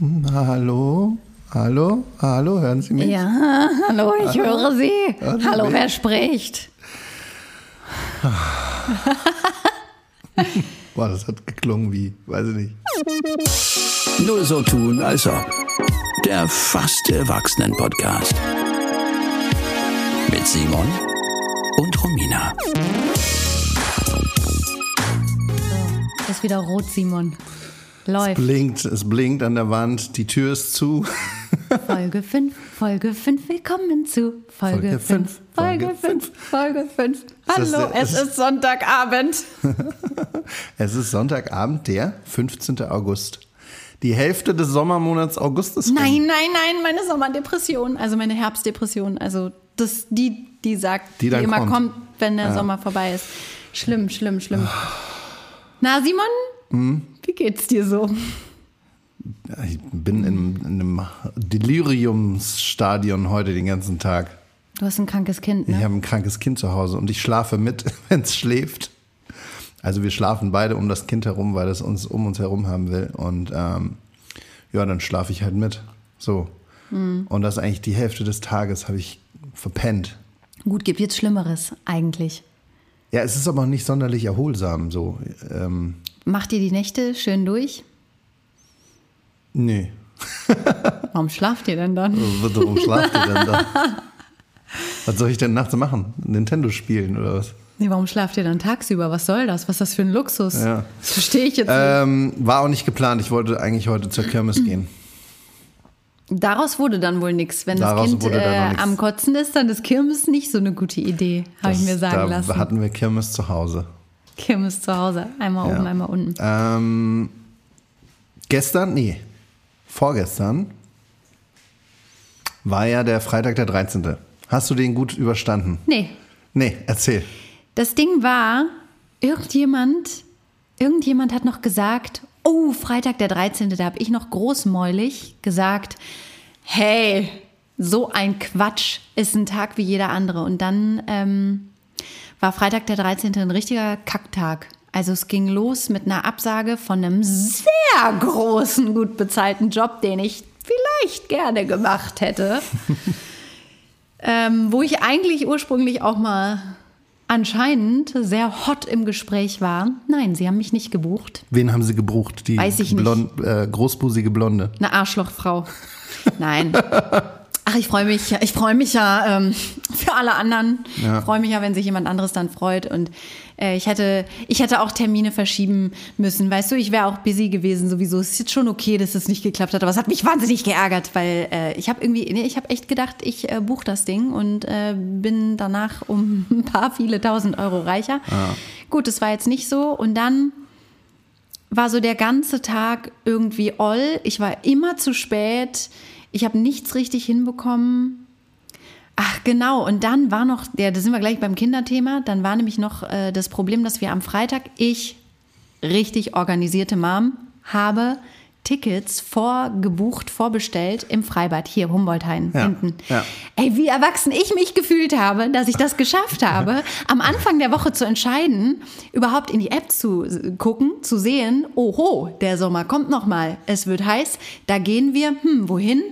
Hallo? Hallo? Hallo? Hören Sie mich? Ja, hallo, ich höre Sie. Hören Sie hallo, mich? wer spricht? Boah, das hat geklungen wie, weiß ich nicht. Nur so tun, als ob. Der fast Erwachsenen-Podcast. Mit Simon und Romina. Ist wieder rot, Simon. Läuft. Blinkt, es blinkt an der Wand, die Tür ist zu. Folge 5, Folge 5, willkommen zu Folge Folge 5, fünf, Folge Folge 5, Folge 5. das Hallo, es ist- Sonntagabend. Es ist Sonntagabend, der 15. August. Die Hälfte des Sommermonats August ist rum. Nein, nein, nein, meine Sommerdepression, also meine Herbstdepression, also das, die, die sagt, Die die, immer kommt. kommt, wenn der Sommer vorbei ist. Schlimm, schlimm, schlimm. Na, Simon, Hm? Wie geht's dir so? Ich bin in, in einem Deliriumsstadion heute den ganzen Tag. Du hast ein krankes Kind, Ich ne? habe ein krankes Kind zu Hause und ich schlafe mit, wenn es schläft. Also wir schlafen beide um das Kind herum, weil es uns um uns herum haben will. Und ähm, ja, dann schlafe ich halt mit. So. Hm. Und das ist eigentlich die Hälfte des Tages habe ich verpennt. Gut, gibt jetzt Schlimmeres eigentlich. Ja, es ist aber nicht sonderlich erholsam so. Ähm, Macht ihr die Nächte schön durch? nee. Warum schlaft ihr denn dann? Warum schlaft ihr denn da? Was soll ich denn nachts machen? Nintendo spielen oder was? Nee, warum schlaft ihr dann tagsüber? Was soll das? Was ist das für ein Luxus? Ja. Das verstehe ich jetzt nicht. Ähm, war auch nicht geplant. Ich wollte eigentlich heute zur Kirmes gehen. Daraus wurde dann wohl nichts. Wenn Daraus das Kind dann äh, am Kotzen ist, dann ist Kirmes nicht so eine gute Idee, habe ich mir sagen da lassen. hatten wir Kirmes zu Hause. Kirmes zu Hause. Einmal Ja. oben, einmal unten. Ähm, gestern, nee, vorgestern war ja der Freitag der 13. Hast du den gut überstanden? Nee, Nee, erzähl. das Ding war, irgendjemand, irgendjemand hat noch gesagt, oh, Freitag der 13., da habe ich noch großmäulig gesagt, hey, so ein Quatsch ist ein Tag wie jeder andere. Und dann ähm, war Freitag der 13. ein richtiger Kacktag. Also es ging los mit einer Absage von einem sehr großen, gut bezahlten Job, den ich vielleicht gerne gemacht hätte. ähm, wo ich eigentlich ursprünglich auch mal anscheinend sehr hot im Gespräch war. Nein, sie haben mich nicht gebucht. Wen haben sie gebucht? Die Weiß ich nicht. Blond, äh, großbusige Blonde. Eine Arschlochfrau. Nein. Ach, ich freue mich, ich freue mich ja ähm, für alle anderen. Ja. Ich freue mich ja, wenn sich jemand anderes dann freut. Und äh, ich hätte, ich hätte auch Termine verschieben müssen. Weißt du, ich wäre auch busy gewesen sowieso. Es ist jetzt schon okay, dass es nicht geklappt hat, aber es hat mich wahnsinnig geärgert, weil äh, ich habe irgendwie, nee, ich habe echt gedacht, ich äh, buche das Ding und äh, bin danach um ein paar viele tausend Euro reicher. Gut, das war jetzt nicht so. Und dann war so der ganze Tag irgendwie oll. Ich war immer zu spät. Ich habe nichts richtig hinbekommen. Ach genau, und dann war noch, ja, da sind wir gleich beim Kinderthema, dann war nämlich noch äh, das Problem, dass wir am Freitag, ich, richtig organisierte Mom, habe Tickets vorgebucht, vorbestellt im Freibad, hier, Humboldthain, Ja, hinten. ja. Ey, wie erwachsen ich mich gefühlt habe, dass ich das geschafft habe, am Anfang der Woche zu entscheiden, überhaupt in die App zu gucken, zu sehen, oho, der Sommer kommt noch mal, es wird heiß, da gehen wir, hm, wohin?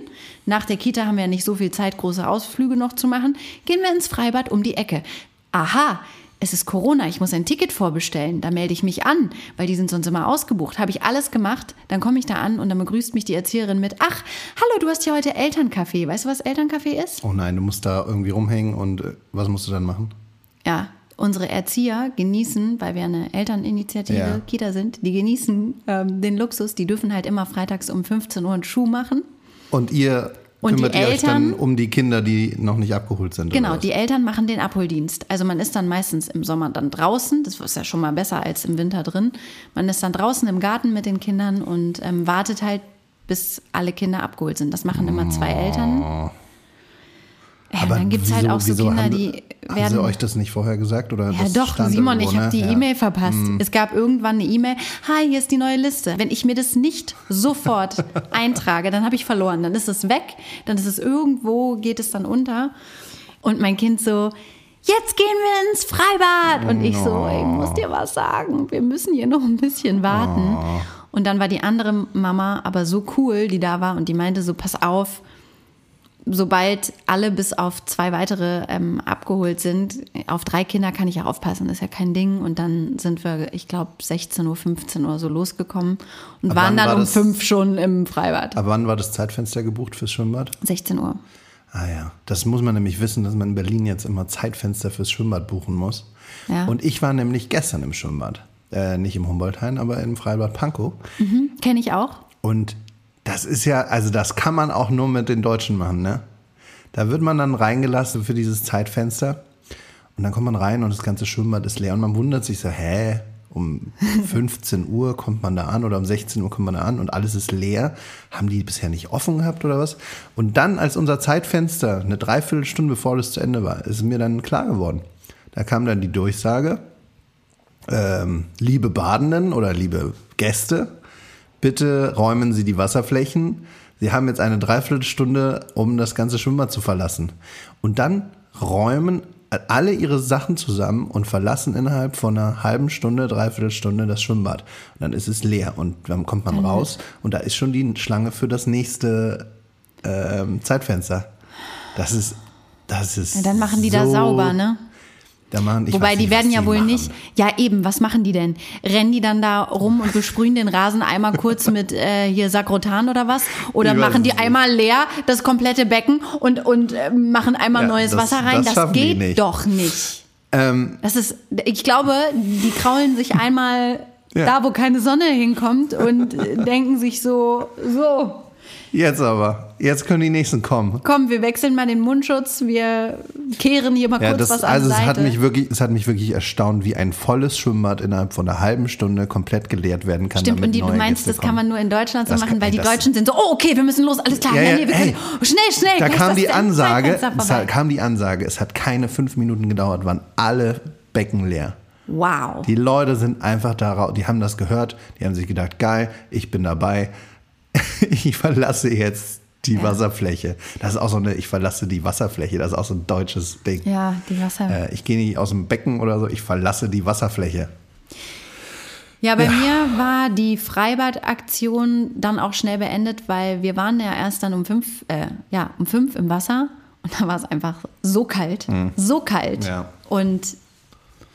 Nach der Kita haben wir ja nicht so viel Zeit, große Ausflüge noch zu machen. Gehen wir ins Freibad um die Ecke. Aha, es ist Corona, ich muss ein Ticket vorbestellen. Da melde ich mich an, weil die sind sonst immer ausgebucht. Habe ich alles gemacht, dann komme ich da an und dann begrüßt mich die Erzieherin mit, ach, hallo, du hast ja heute Elternkaffee. Weißt du, was Elternkaffee ist? Oh nein, du musst da irgendwie rumhängen und äh, was musst du dann machen? Ja, unsere Erzieher genießen, weil wir eine Elterninitiative Ja. Kita sind, die genießen ähm, den Luxus, die dürfen halt immer freitags um 15 Uhr einen Schuh machen. Und ihr Und kümmert die ihr euch dann Eltern- um die Kinder, die noch nicht abgeholt sind? Genau, die Eltern machen den Abholdienst. Also man ist dann meistens im Sommer dann draußen, das ist ja schon mal besser als im Winter drin. Man ist dann draußen im Garten mit den Kindern und ähm, wartet halt, bis alle Kinder abgeholt sind. Das machen immer zwei Eltern. Ja, Aber dann gibt es halt auch so Kinder, haben, die Haben werden. sie euch das nicht vorher gesagt? Oder Ja doch, Simon, irgendwo, ich habe ne? die Ja. E-Mail verpasst. Es gab irgendwann eine E-Mail, hi, hier ist die neue Liste. Wenn ich mir das nicht sofort eintrage, dann habe ich verloren. Dann ist es weg, dann ist es irgendwo, geht es dann unter. Und mein Kind so, jetzt gehen wir ins Freibad. Und ich so, ich muss dir was sagen, wir müssen hier noch ein bisschen warten. Und dann war die andere Mama aber so cool, die da war und die meinte so, pass auf, sobald alle bis auf zwei weitere ähm, abgeholt sind, auf drei Kinder kann ich ja aufpassen, ist ja kein Ding. Und dann sind wir, ich glaube, 16 Uhr, 15 Uhr so losgekommen und Ab waren dann war um das? fünf schon im Freibad. Ab wann war das Zeitfenster gebucht fürs Schwimmbad? 16 Uhr. Ah ja, das muss man nämlich wissen, dass man in Berlin jetzt immer Zeitfenster fürs Schwimmbad buchen muss. Ja. Und ich war nämlich gestern im Schwimmbad. Äh, nicht im Humboldthain, aber im Freibad Pankow. Kenne ich auch. Und das ist ja, also das kann man auch nur mit den Deutschen machen, ne? Da wird man dann reingelassen für dieses Zeitfenster. Und dann kommt man rein und das ganze Schwimmbad ist leer. Und man wundert sich so, hä? Um 15 Uhr kommt man da an oder um 16 Uhr kommt man da an und alles ist leer. Haben die bisher nicht offen gehabt oder was? Und dann, als unser Zeitfenster eine Dreiviertelstunde bevor das zu Ende war, ist mir dann klar geworden. Da kam dann die Durchsage, ähm, liebe Badenden oder liebe Gäste, bitte räumen Sie die Wasserflächen. Sie haben jetzt eine Dreiviertelstunde, um das ganze Schwimmbad zu verlassen. Und dann räumen alle ihre Sachen zusammen und verlassen innerhalb von einer halben Stunde, Dreiviertelstunde das Schwimmbad. Und dann ist es leer und dann kommt man raus und da ist schon die Schlange für das nächste ähm, Zeitfenster. Das ist, das ist. Ja, dann machen die da so- sauber, ne? Machen, Wobei weiß die werden ja die wohl machen. nicht. Ja, eben, was machen die denn? Rennen die dann da rum und besprühen den Rasen einmal kurz mit äh, hier Sakrotan oder was? Oder Ich machen die nicht. einmal leer das komplette Becken und, und äh, machen einmal Ja, neues das- Wasser rein? das Das, geht nicht. doch nicht. Ähm, Das ist, ich glaube, die kraulen sich einmal Ja. da, wo keine Sonne hinkommt und denken sich so, so, jetzt aber. Jetzt können die nächsten kommen. komm, wir wechseln mal den Mundschutz, wir kehren hier mal Ja, kurz das, was an also es hat mich wirklich, es hat mich wirklich erstaunt, wie ein volles Schwimmbad innerhalb von einer halben Stunde komplett geleert werden kann. Stimmt, und die, du meinst, Gäste das kann kommen. man nur in Deutschland so Das machen, kann- weil die Deutschen sind so, oh, okay, wir müssen los, alles klar, Ja, ja, nee, wir ey. können, schnell, schnell. Da kam die Ansage, es hat- kam die Ansage, es hat keine fünf Minuten gedauert, waren alle Becken leer. Wow. Die Leute sind einfach da, die haben das gehört, die haben sich gedacht, geil, ich bin dabei, ich verlasse jetzt die Ja. Wasserfläche. Das ist auch so eine, ich verlasse die Wasserfläche, das ist auch so ein deutsches Ding. ja, die Wasser. Äh, ich gehe nicht aus dem Becken oder so, ich verlasse die Wasserfläche. Ja, bei Ja. mir war die Freibadaktion dann auch schnell beendet, weil wir waren ja erst dann um fünf, äh, ja, um fünf im Wasser und da war es einfach so kalt, so kalt. Mhm. Ja. Und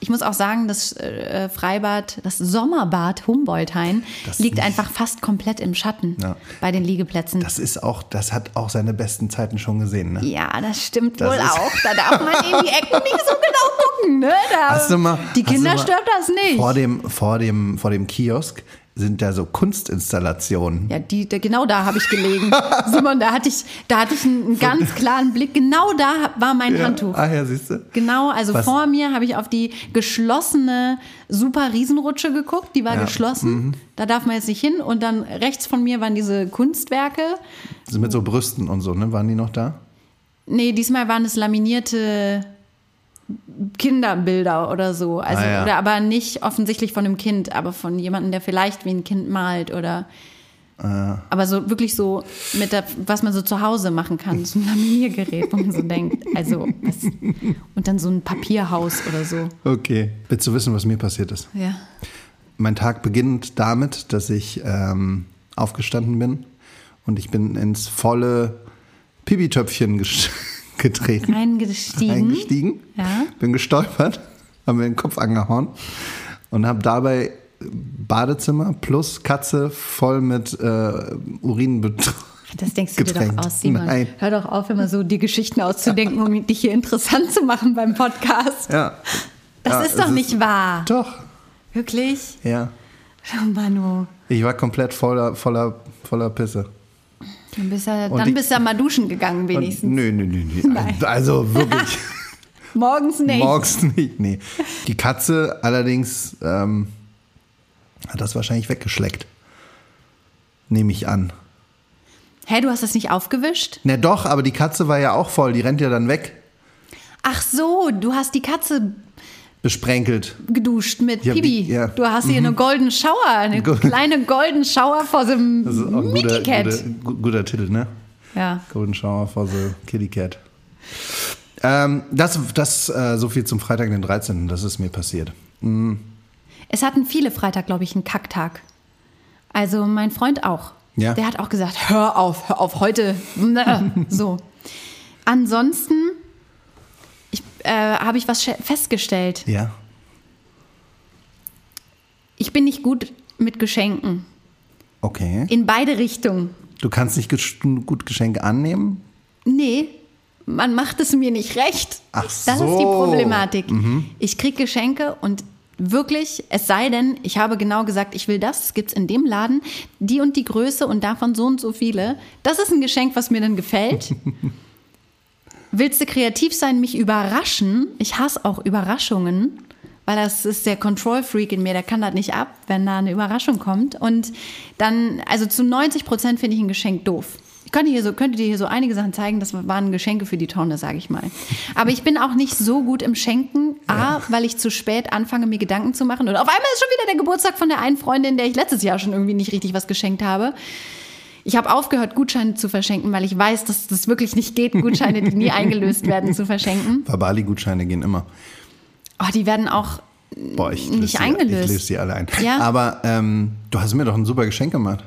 ich muss auch sagen, das äh, Freibad, das Sommerbad Humboldthain liegt einfach fast komplett im Schatten Ja. bei den Liegeplätzen. Das ist auch, das hat auch seine besten Zeiten schon gesehen. Ne? Ja, das stimmt Das wohl auch. Da darf man in die Ecken nicht so genau gucken, ne? Da, Hast du mal, die Kinder mal stört das nicht. Vor dem, vor, dem, vor dem Kiosk sind da so Kunstinstallationen. Ja, die, da- genau da habe ich gelegen. Simon, da hatte ich, da hatte ich einen, ganz klaren Blick. Genau da war mein Handtuch. Ah ja, siehst du? Genau, also Was- vor mir habe ich auf die geschlossene super Riesenrutsche geguckt, die war Ja, Mhm. geschlossen. Da darf man jetzt nicht hin. Und dann rechts von mir waren diese Kunstwerke. So Mit so Brüsten und so, ne? Waren die noch da? Nee, diesmal waren es laminierte Kinderbilder oder so. Also, Ah, ja. oder aber nicht offensichtlich von einem Kind, aber von jemandem, der vielleicht wie ein Kind malt oder. Ah. Aber so wirklich so mit der, was man so zu Hause machen kann, so ein Laminiergerät, wo man so denkt, also was, und dann so ein Papierhaus oder so. Okay. Willst du wissen, was mir passiert ist? Ja. Mein Tag beginnt damit, dass ich ähm, aufgestanden bin und ich bin ins volle Pipi-Töpfchen ges- getreten. Reingestiegen. Eingestiegen. Ja. Bin gestolpert, habe mir den Kopf angehauen und habe dabei Badezimmer plus Katze voll mit äh, Urin betroffen. Das denkst du dir Getränkt. doch aus, Simon. Nein. Hör doch auf, immer so die Geschichten auszudenken, um dich hier interessant zu machen beim Podcast. Ja. Das Ja, ist doch nicht wahr. Doch, Wirklich? ja. Oh, Manu. Ich war komplett voller, voller, voller Pisse. Dann bist du, dann ich- bist du mal duschen gegangen Und, wenigstens. nö, nö, nö, nö. Nein. Also wirklich. Morgens nicht. Morgens nicht, nee. Die Katze allerdings ähm, hat das wahrscheinlich weggeschleckt. Nehme ich an. Hä, du hast das nicht aufgewischt? Na doch, aber die Katze war ja auch voll, die rennt ja dann weg. Ach so, du hast die Katze Besprenkelt. geduscht mit Ja, Pibi. wie- ja. Du hast hier eine Golden Shower, eine Go- kleine Golden Shower vor so einem Das ist auch ein guter, Mickey Cat. guter, gu- guter Titel, ne? Ja. Golden Shower for the Kitty Cat. Ähm, das, das äh, so viel zum Freitag, den 13. Das ist mir passiert. Es hatten viele Freitag, glaube ich, einen Kacktag. Also mein Freund auch. Ja. Der hat auch gesagt, hör auf, hör auf, heute. so. Ansonsten äh, habe ich was festgestellt. Ja. Ich bin nicht gut mit Geschenken. Okay. In beide Richtungen. Du kannst nicht gesch- gut Geschenke annehmen? Nee, man macht es mir nicht recht. Ach Das ist die so. Mhm. Problematik. Ich kriege Geschenke und wirklich, es sei denn, ich habe genau gesagt, ich will das, es gibt es in dem Laden, die und die Größe und davon so und so viele. Das ist ein Geschenk, was mir dann gefällt. Willst du kreativ sein, mich überraschen? Ich hasse auch Überraschungen, weil das ist der Control-Freak in mir, der kann das nicht ab, wenn da eine Überraschung kommt. Und dann, also zu 90 Prozent finde ich ein Geschenk doof. Ich könnte, hier so, könnte dir hier so einige Sachen zeigen, das waren Geschenke für die Tonne, sage ich mal. Aber ich bin auch nicht so gut im Schenken. A, weil ich zu spät anfange, mir Gedanken zu machen. Und auf einmal ist schon wieder der Geburtstag von der einen Freundin, der ich letztes Jahr schon irgendwie nicht richtig was geschenkt habe. Ich habe aufgehört, Gutscheine zu verschenken, weil ich weiß, dass das wirklich nicht geht, Gutscheine, die nie eingelöst werden, zu verschenken. Verbali-Gutscheine gehen immer. Oh, die werden auch Boah, ich Nicht sie, eingelöst. Ich löse sie alle ein. Ja. Aber ähm, du hast mir doch ein super Geschenk gemacht.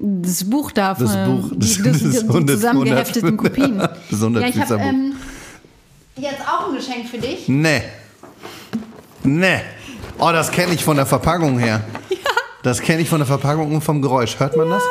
das Buch da von Das Buch, die, das- das, das die, die 100 zusammengehefteten Kopien. Das 100 ja, ich habe ähm, jetzt auch ein Geschenk für dich. Nee. Nee. Oh, das kenne ich von der Verpackung her. Ja. Das kenne ich von der Verpackung und vom Geräusch. Hört man das?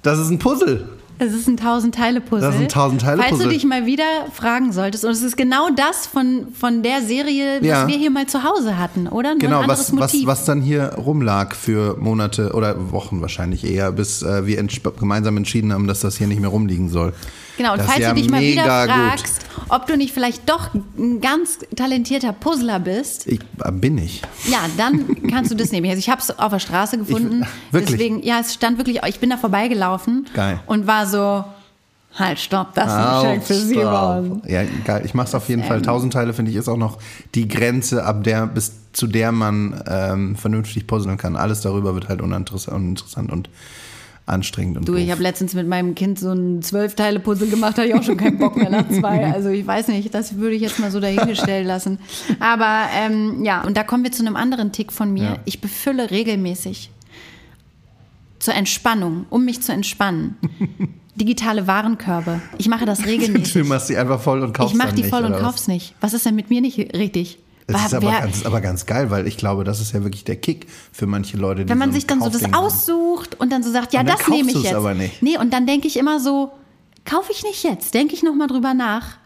Das ist ein Puzzle. Es ist ein Tausend-Teile-Puzzle. Das ist ein Tausend-Teile-Puzzle. Falls du dich mal wieder fragen solltest, und es ist genau das von, von der Serie, was Ja. wir hier mal zu Hause hatten, oder? Nur Genau, was, was, Motiv. was dann hier rumlag für Monate oder Wochen wahrscheinlich eher, bis äh, wir entsp- gemeinsam entschieden haben, dass das hier nicht mehr rumliegen soll. Genau, und das falls ja du dich mal wieder fragst, ob du nicht vielleicht doch ein ganz talentierter Puzzler bist, Ich, äh, bin ich. ja, dann kannst du das nehmen. Also ich habe es auf der Straße gefunden. Ich- wirklich? Deswegen, ja, es stand wirklich, ich bin da vorbeigelaufen Geil. und war so, halt, stopp, das ist ein Geschenk für Stopp. Simon. Ja, geil. Ich mach's auf jeden Fall. Tausend Teile finde ich ist auch noch die Grenze, ab der bis zu der man ähm, vernünftig puzzeln kann. Alles darüber wird halt uninteressant, und anstrengend und Du, ich doof. habe letztens mit meinem Kind so ein Zwölf-Teile-Puzzle gemacht, da hatte ich auch schon keinen Bock mehr nach zwei. Also ich weiß nicht, das würde ich jetzt mal so dahingestellt lassen. Aber ähm, ja, und da kommen wir zu einem anderen Tick von mir. Ja. Ich befülle regelmäßig zur Entspannung, um mich zu entspannen. Digitale Warenkörbe. Ich mache das Du regelmäßig. machst die einfach voll und kaufst Ich mache die nicht, voll und oder was? kauf's nicht. Was ist denn mit mir nicht richtig? Das ist, aber ganz, aber ganz geil, weil ich glaube, das ist ja wirklich der Kick für manche Leute, die Wenn man so sich dann so das Kaufding aussucht und dann so sagt, ja, Und das nehme ich jetzt. aber nicht. Nee, und dann denke ich immer so, kaufe ich nicht jetzt, denke ich nochmal drüber nach.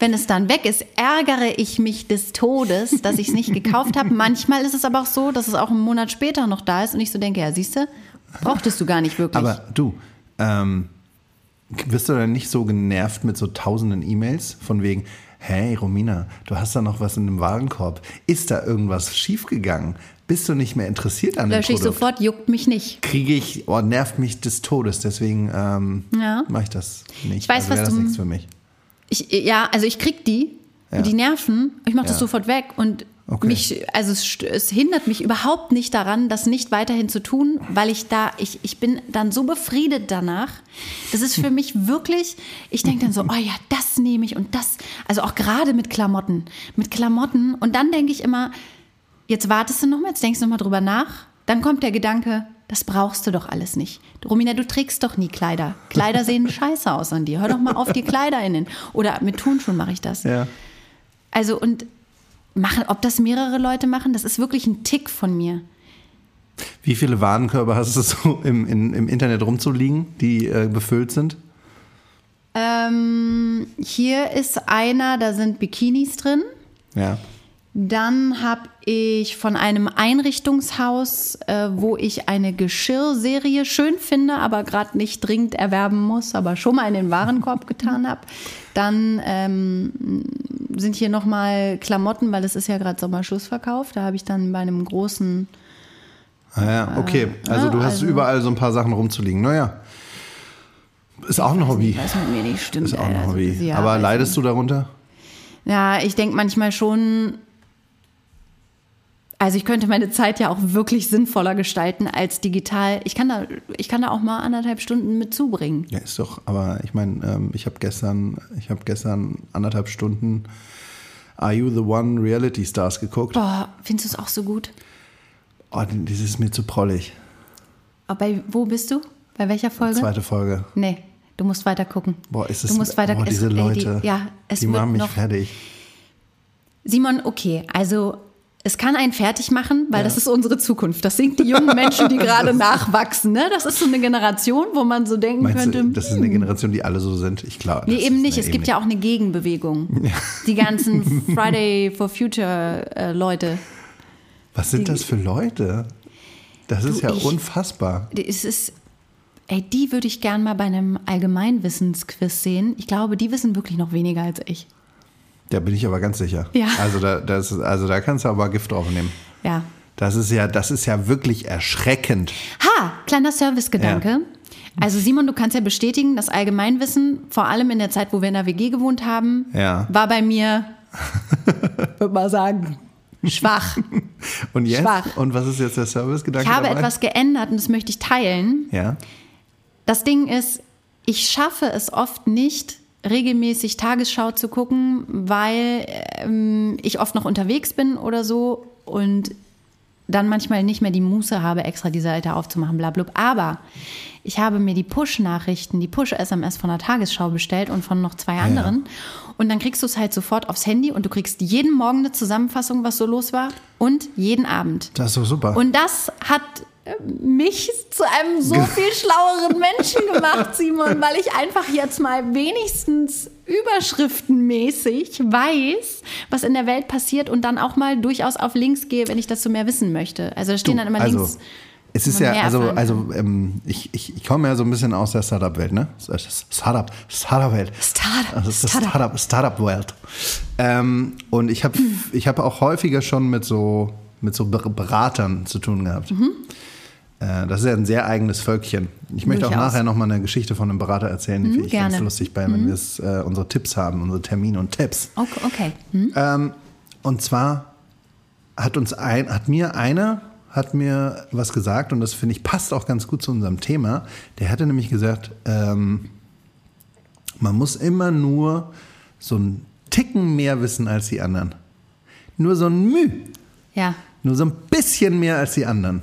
Wenn es dann weg ist, ärgere ich mich des Todes, dass ich es nicht gekauft habe. Manchmal ist es aber auch so, dass es auch einen Monat später noch da ist und ich so denke, ja, siehst du, brauchtest du gar nicht wirklich. Aber du, ähm, wirst du dann nicht so genervt mit so tausenden E-Mails von wegen, hey Romina, du hast da noch was in dem Warenkorb. Ist da irgendwas schiefgegangen? Bist du nicht mehr interessiert an dem Lösche ich Produkt? sofort, juckt mich nicht. Kriege ich, oh, nervt mich des Todes. Deswegen ähm, Ja. mache ich das nicht. Ich weiß, also was das du- nichts für mich. Ich, ja, also ich krieg die, Ja. die nerven, ich mache das Ja. sofort weg und Okay. mich, also es, es hindert mich überhaupt nicht daran, das nicht weiterhin zu tun, weil ich da, ich, ich bin dann so befriedet danach. Das ist für mich wirklich, ich denke dann so, oh ja, das nehme ich und das, also auch gerade mit Klamotten, mit Klamotten und dann denke ich immer, jetzt wartest du noch mal, jetzt denkst du noch mal drüber nach, dann kommt der Gedanke, das brauchst du doch alles nicht. Romina, du trägst doch nie Kleider. Kleider sehen scheiße aus an dir. Hör doch mal auf, dir Kleider innen. Oder mit Turnschuhen mache ich das. Ja. Also und machen, ob das mehrere Leute machen, das ist wirklich ein Tick von mir. Wie viele Warenkörbe hast du so im, in, im Internet rumzuliegen, die äh, befüllt sind? Ähm, hier ist einer, da sind Bikinis drin. Ja. Dann habe ich von einem Einrichtungshaus, äh, wo ich eine Geschirrserie schön finde, aber gerade nicht dringend erwerben muss, aber schon mal in den Warenkorb getan habe. Dann ähm, sind hier nochmal Klamotten, weil es ist ja gerade Sommerschlussverkauf. Da habe ich dann bei einem großen Ah ja, okay. Also ja, du hast also- überall so ein paar Sachen rumzuliegen. Naja. Ist auch ein Hobby. was mit mir nicht stimmt. Ist auch ein also, Hobby. ja, Aber leidest du darunter? Ja, ich denke manchmal schon, also ich könnte meine Zeit ja auch wirklich sinnvoller gestalten als digital. Ich kann da, ich kann da auch mal anderthalb Stunden mit zubringen. Ja, ist doch. Aber ich meine, ähm, ich habe gestern, ich habe gestern anderthalb Stunden Are You the One Reality Stars geguckt. Boah, findest du es auch so gut? Oh, das ist mir zu prollig. Oh, bei, wo bist du? Bei welcher Folge? Zweite Folge. Nee, du musst weiter gucken. Boah, ist es, du musst weiter boah, diese es, ey, Leute, Die, ja, es die wird machen mich noch, fertig. Simon, okay, also es kann einen fertig machen, weil Ja. das ist unsere Zukunft. Das sind die jungen Menschen, die gerade nachwachsen. Ne? Das ist so eine Generation, wo man so denken Meinst könnte. du, das ist eine Generation, die alle so sind? Ich glaube. Nee, eben nicht. Es gibt ja auch eine Gegenbewegung. Die ganzen Friday for Future äh, Leute. Was sind das für Leute? Das ist ja ich- unfassbar. Es ist, ey, die würde ich gern mal bei einem Allgemeinwissensquiz sehen. Ich glaube, die wissen wirklich noch weniger als ich. Da bin ich aber ganz sicher. Ja. Also da, das, also da kannst du aber Gift draufnehmen. Ja. Das ist ja, das ist ja wirklich erschreckend. Ha, kleiner Servicegedanke. Also Simon, du kannst ja bestätigen, das Allgemeinwissen, vor allem in der Zeit, wo wir in der WG gewohnt haben, Ja. war bei mir, würde mal sagen, schwach. Und jetzt? Schwach. Und was ist jetzt der Servicegedanke Ich habe dabei? etwas geändert und das möchte ich teilen. Ja. Das Ding ist, ich schaffe es oft nicht, regelmäßig Tagesschau zu gucken, weil ähm, ich oft noch unterwegs bin oder so und dann manchmal nicht mehr die Muße habe, extra die Seite aufzumachen, bla bla. Aber ich habe mir die Push-Nachrichten, die Push-SMS von der Tagesschau bestellt und von noch zwei anderen. Und dann kriegst du es halt sofort aufs Handy und du kriegst jeden Morgen eine Zusammenfassung, was so los war und jeden Abend. Das ist doch super. Und das hat mich zu einem so viel schlaueren Menschen gemacht, Simon, weil ich einfach jetzt mal wenigstens überschriftenmäßig weiß, was in der Welt passiert und dann auch mal durchaus auf Links gehe, wenn ich dazu mehr wissen möchte. Also da stehen dann immer also, Links. Es ist ja, also, erfahren also ähm, ich, ich, ich komme ja so ein bisschen aus der Startup-Welt, ne? Startup, Startup-Welt. Startup, Also Startup. Startup, Startup-Welt. Ähm, und ich habe ich hab auch häufiger schon mit so, mit so Ber- Beratern zu tun gehabt. Mhm. Äh, das ist ja ein sehr eigenes Völkchen. Ich möchte auch Durchaus. nachher nochmal eine Geschichte von einem Berater erzählen, die finde ich ganz lustig bei, wenn wir es, äh, unsere Tipps haben, unsere Termine und Tipps. Okay. okay. Hm? Ähm, und zwar hat uns ein, hat mir einer hat mir was gesagt und das finde ich passt auch ganz gut zu unserem Thema. Der hatte nämlich gesagt, ähm, man muss immer nur so einen Ticken mehr wissen als die anderen. Nur so ein Müh, Ja. nur so ein bisschen mehr als die anderen.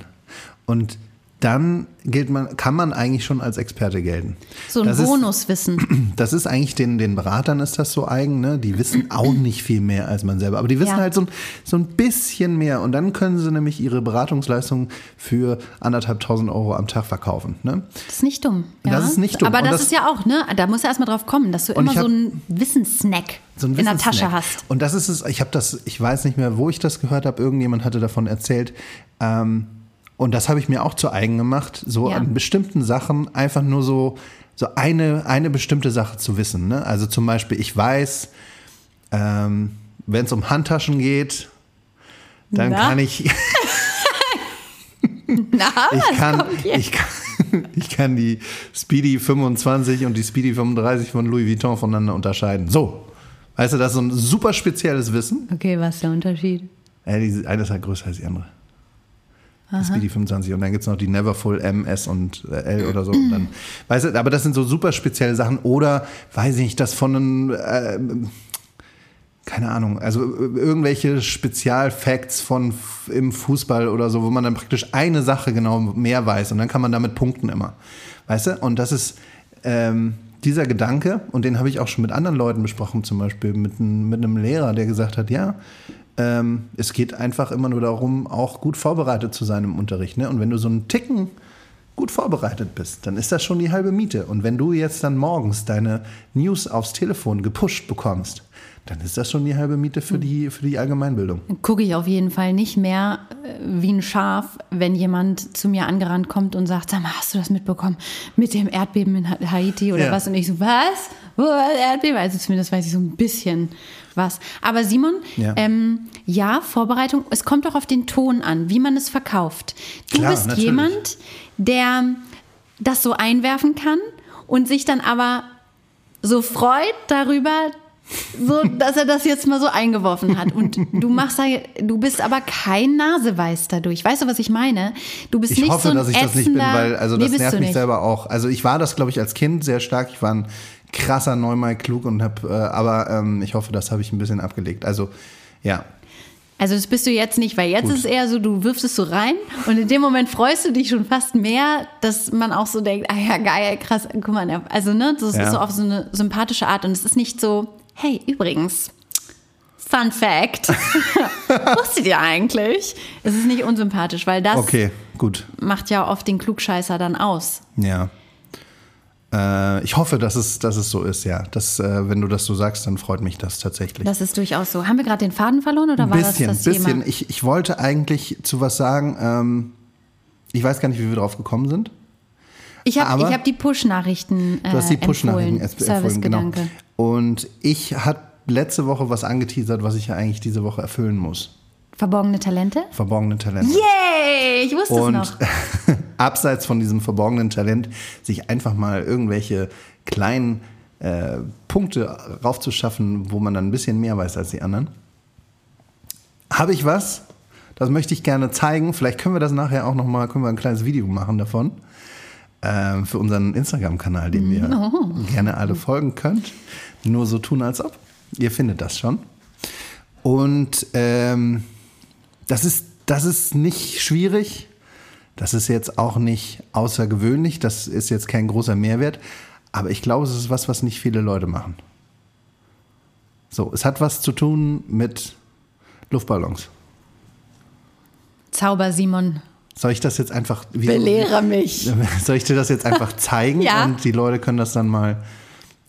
Und dann gilt man, kann man eigentlich schon als Experte gelten. So ein Das ist- Bonuswissen. das ist eigentlich den, den Beratern ist das so eigen, ne? Die wissen auch nicht viel mehr als man selber. Aber die wissen Ja. halt so ein, so ein bisschen mehr. Und dann können sie nämlich ihre Beratungsleistung für anderthalb tausend Euro am Tag verkaufen. Ne? Das ist nicht dumm. Ja? Das ist nicht dumm. Aber das, das- ist ja auch, ne? Da muss ja erstmal drauf kommen, dass du immer ich so hab- einen Wissenssnack So ein in der. Tasche hast. Und das ist es, ich habe das, ich weiß nicht mehr, wo ich das gehört habe, irgendjemand hatte davon erzählt. Ähm, und das habe ich mir auch zu eigen gemacht, so Ja. an bestimmten Sachen einfach nur so, so eine, eine bestimmte Sache zu wissen. Ne? Also zum Beispiel, ich weiß, ähm, wenn es um Handtaschen geht, dann Na? kann ich, Na, ich kann, ich kann, ich kann die Speedy 25 und die Speedy 35 von Louis Vuitton voneinander unterscheiden. So. Weißt du, das ist so ein super spezielles Wissen. Okay, was ist der Unterschied? Ja, die eine ist halt größer als die andere. Die Speedy 25 und dann gibt es noch die Neverfull M, S und äh, L oder so. Und dann, weißt du, aber das sind so super spezielle Sachen. Oder, weiß ich nicht, das von einem, äh, keine Ahnung, also äh, irgendwelche Spezialfacts von im Fußball oder so, wo man dann praktisch eine Sache genau mehr weiß und dann kann man damit punkten immer. Weißt du? Und das ist ähm, dieser Gedanke, und den habe ich auch schon mit anderen Leuten besprochen, zum Beispiel mit, mit einem Lehrer, der gesagt hat, ja, ähm, es geht einfach immer nur darum, auch gut vorbereitet zu sein im Unterricht. Ne? Und wenn du so einen Ticken gut vorbereitet bist, dann ist das schon die halbe Miete. Und wenn du jetzt dann morgens deine News aufs Telefon gepusht bekommst, dann ist das schon die halbe Miete für die, für die Allgemeinbildung. Gucke ich auf jeden Fall nicht mehr äh, wie ein Schaf, wenn jemand zu mir angerannt kommt und sagt, sag mal, hast du das mitbekommen mit dem Erdbeben in Ha- Haiti oder Ja. was? Und ich so, was? Das Erdbeben? Also zumindest weiß ich so ein bisschen was. Aber Simon, Ja. ähm, ja, Vorbereitung, es kommt doch auf den Ton an, wie man es verkauft. Du Klar, bist natürlich. jemand, der das so einwerfen kann und sich dann aber so freut darüber, so, dass er das jetzt mal so eingeworfen hat. Und du machst da, du bist aber kein Naseweiß dadurch. Weißt du, was ich meine? Du bist Ich nicht hoffe, so ein dass ich das nicht bin, weil also Nee, das bist nervt mich selber auch. Also ich war das, glaube ich, als Kind sehr stark. Ich war ein krasser Neumai klug und habe, äh, aber ähm, ich hoffe, das habe ich ein bisschen abgelegt. Also ja, Also das bist du jetzt nicht, weil jetzt ist es eher so, du wirfst es so rein und in dem Moment freust du dich schon fast mehr, dass man auch so denkt, ah ja, geil, krass, guck mal, also ne, das Ja. ist so auf so eine sympathische Art und es ist nicht so, hey, übrigens, Fun Fact, wusstet ihr eigentlich? Es ist nicht unsympathisch, weil das Okay, gut. macht ja oft den Klugscheißer dann aus. Ja. Äh, ich hoffe, dass es, dass es so ist, ja. Das, äh, wenn du das so sagst, dann freut mich das tatsächlich. Das ist durchaus so. Haben wir gerade den Faden verloren oder war bisschen, das das bisschen. Thema? Ich, ich wollte eigentlich zu was sagen. Ähm, ich weiß gar nicht, wie wir drauf gekommen sind. Ich habe hab die Push-Nachrichten äh, Du hast die Push-Nachrichten empfohlen. genau. Servicegedanke. Und ich hatte letzte Woche was angeteasert, was ich ja eigentlich diese Woche erfüllen muss. Verborgene Talente? Verborgene Talente. Yay! Ich wusste es Und noch. abseits von diesem verborgenen Talent, sich einfach mal irgendwelche kleinen äh, Punkte raufzuschaffen, wo man dann ein bisschen mehr weiß als die anderen, habe ich was. Das möchte ich gerne zeigen. Vielleicht können wir das nachher auch noch mal, können wir ein kleines Video machen davon ähm, für unseren Instagram-Kanal, den ihr gerne alle folgen könnt. Nur so tun, als ob. Ihr findet das schon. Und ähm, das ist, das ist nicht schwierig. Das ist jetzt auch nicht außergewöhnlich. Das ist jetzt kein großer Mehrwert. Aber ich glaube, es ist was, was nicht viele Leute machen. So, es hat was zu tun mit Luftballons. Zauber Simon. Soll ich das jetzt einfach. wie- Belehre mich. Soll ich dir das jetzt einfach zeigen Ja. und die Leute können das dann mal.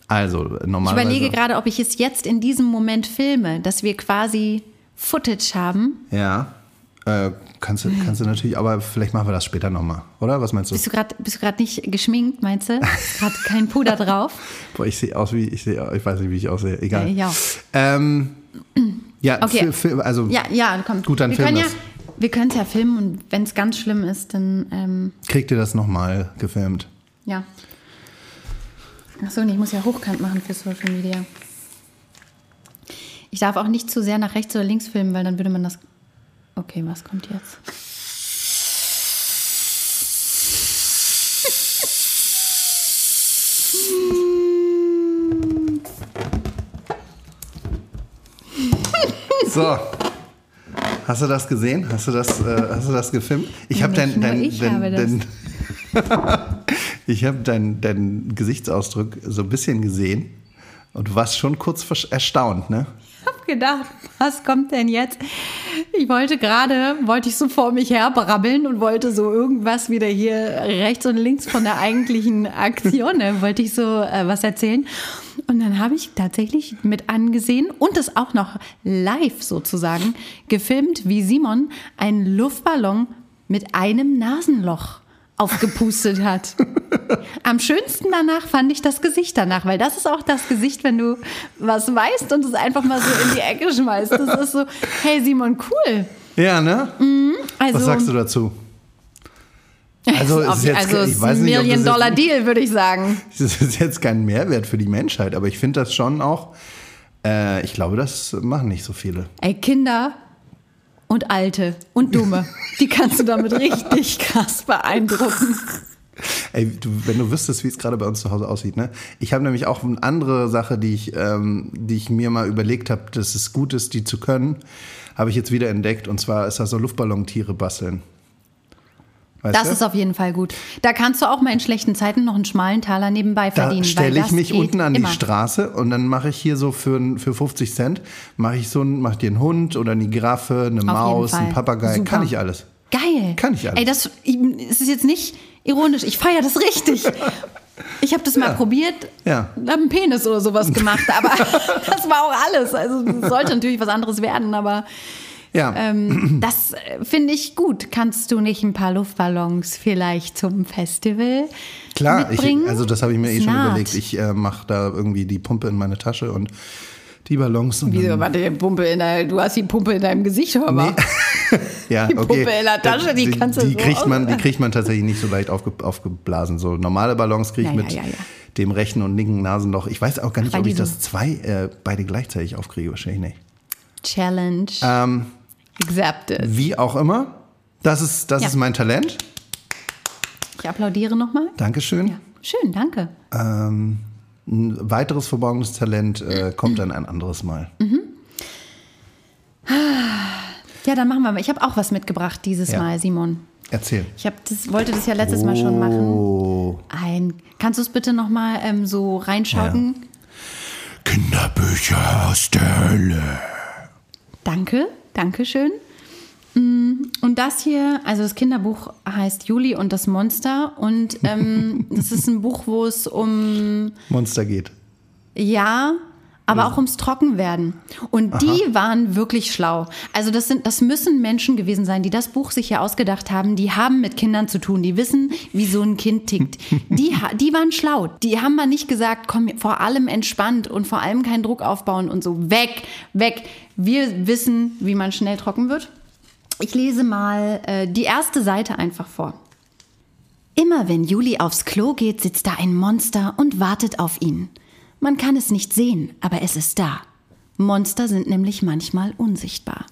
Also, Ich normalerweise. überlege gerade, ob ich es jetzt in diesem Moment filme, dass wir quasi Footage haben. Ja. Äh, kannst, du, kannst du natürlich, aber vielleicht machen wir das später nochmal, oder? Was meinst du? Bist du gerade bist du gerade nicht geschminkt, meinst du? Gerade kein Puder drauf? Boah, ich sehe aus wie, ich sehe, ich weiß nicht, wie ich aussehe. Egal. Ja, ich auch. Ähm, ja, Okay. für, für, also Ja, ja, komm. Gut, dann wir film können ja, das. Wir können es ja filmen und wenn es ganz schlimm ist, dann ähm, kriegt ihr das nochmal gefilmt. ja. Achso, und ich muss ja hochkant machen für Social Media. Ich darf auch nicht zu sehr nach rechts oder links filmen, weil dann würde man das. Okay, was kommt jetzt? So. Hast du das gesehen? Hast du das, äh, hast du das gefilmt? Ich habe Nicht dein, dein, ich dein, habe dein ich habe deinen dein Gesichtsausdruck so ein bisschen gesehen und du warst schon kurz erstaunt, ne? Ich habe gedacht, was kommt denn jetzt? Ich wollte gerade, wollte ich so vor mich her brabbeln und wollte so irgendwas wieder hier rechts und links von der eigentlichen Aktion, ne, wollte ich so äh, was erzählen. Und dann habe ich tatsächlich mit angesehen und es auch noch live sozusagen gefilmt, wie Simon einen Luftballon mit einem Nasenloch aufgepustet hat. Am schönsten danach fand ich das Gesicht danach, weil das ist auch das Gesicht, wenn du was weißt und es einfach mal so in die Ecke schmeißt. Das ist so, hey Simon, cool. Ja, ne? Also, Was sagst du dazu? Also, ist jetzt, also ich weiß ein nicht, ob das Million-Dollar jetzt, Deal, würde ich sagen. das ist jetzt kein Mehrwert für die Menschheit, aber ich finde das schon auch, äh, ich glaube, das machen nicht so viele. Ey, Kinder und Alte und Dumme, die kannst du damit richtig krass beeindrucken. Ey, du, wenn du wüsstest, wie es gerade bei uns zu Hause aussieht, ne? Ich habe nämlich auch eine andere Sache, die ich, ähm, die ich mir mal überlegt habe, dass es gut ist, die zu können, habe ich jetzt wieder entdeckt. Und zwar ist das so Luftballontiere basteln. Weißt Das du? ist auf jeden Fall gut. Da kannst du auch mal in schlechten Zeiten noch einen schmalen Taler nebenbei da verdienen. weil stelle ich das mich unten an die immer. Straße und dann mache ich hier so für, für 50 Cent, mache ich so ein, mach dir einen Hund oder eine Giraffe, eine Maus, Fall. einen Papagei, Super. kann ich alles. Geil. Kann ich alles. Ey, das es ist jetzt nicht ironisch. Ich feiere das richtig. Ich habe das mal Ja. probiert, Ja. habe einen Penis oder sowas gemacht, aber das war auch alles. Also es sollte natürlich was anderes werden, aber Ja. ähm, das äh, finde ich gut. Kannst du nicht ein paar Luftballons vielleicht zum Festival Klar, mitbringen? ich, also das habe ich mir eh schon überlegt. Ich äh, mache da irgendwie die Pumpe in meine Tasche und die Ballons. Und Wieso, warte, die Pumpe in der, du hast die Pumpe in deinem Gesicht, hör mal. ja, die okay. Pumpe in der Tasche, die kannst du die so kriegt man, Die kriegt man tatsächlich nicht so leicht aufge, aufgeblasen. So normale Ballons kriege ich Ja, mit ja, ja. dem rechten und linken Nasenloch. Ich weiß auch gar nicht, Weil ob die ich das zwei äh, beide gleichzeitig aufkriege. Wahrscheinlich nicht. Challenge Ähm, accepted. wie auch immer. Das ist, das Ja. ist mein Talent. Ich applaudiere nochmal. Dankeschön. Ja. Schön, danke. Ähm, ein weiteres verborgenes Talent äh, kommt dann ein anderes Mal. Ja, dann machen wir mal. Ich habe auch was mitgebracht dieses Ja. Mal, Simon. Erzähl. Ich hab das, wollte das ja letztes Mal schon machen. Oh. Ein, kannst du es bitte nochmal ähm, so reinschauten? Kinderbücher aus der Hölle. Danke, danke schön. Mm, Und das hier, also das Kinderbuch heißt Juli und das Monster. Und ähm, das ist ein Buch, wo es um Monster geht. Ja, aber auch ums Trockenwerden. Und die waren wirklich schlau. Also das sind, das müssen Menschen gewesen sein, die das Buch sich hier ausgedacht haben. Die haben mit Kindern zu tun. Die wissen, wie so ein Kind tickt. Die, die waren schlau. Die haben mal nicht gesagt, komm, vor allem entspannt und vor allem keinen Druck aufbauen und so. Weg, weg. Wir wissen, wie man schnell trocken wird. Ich lese mal äh, die erste Seite einfach vor. Immer wenn Juli aufs Klo geht, sitzt da ein Monster und wartet auf ihn. Man kann es nicht sehen, aber es ist da. Monster sind nämlich manchmal unsichtbar.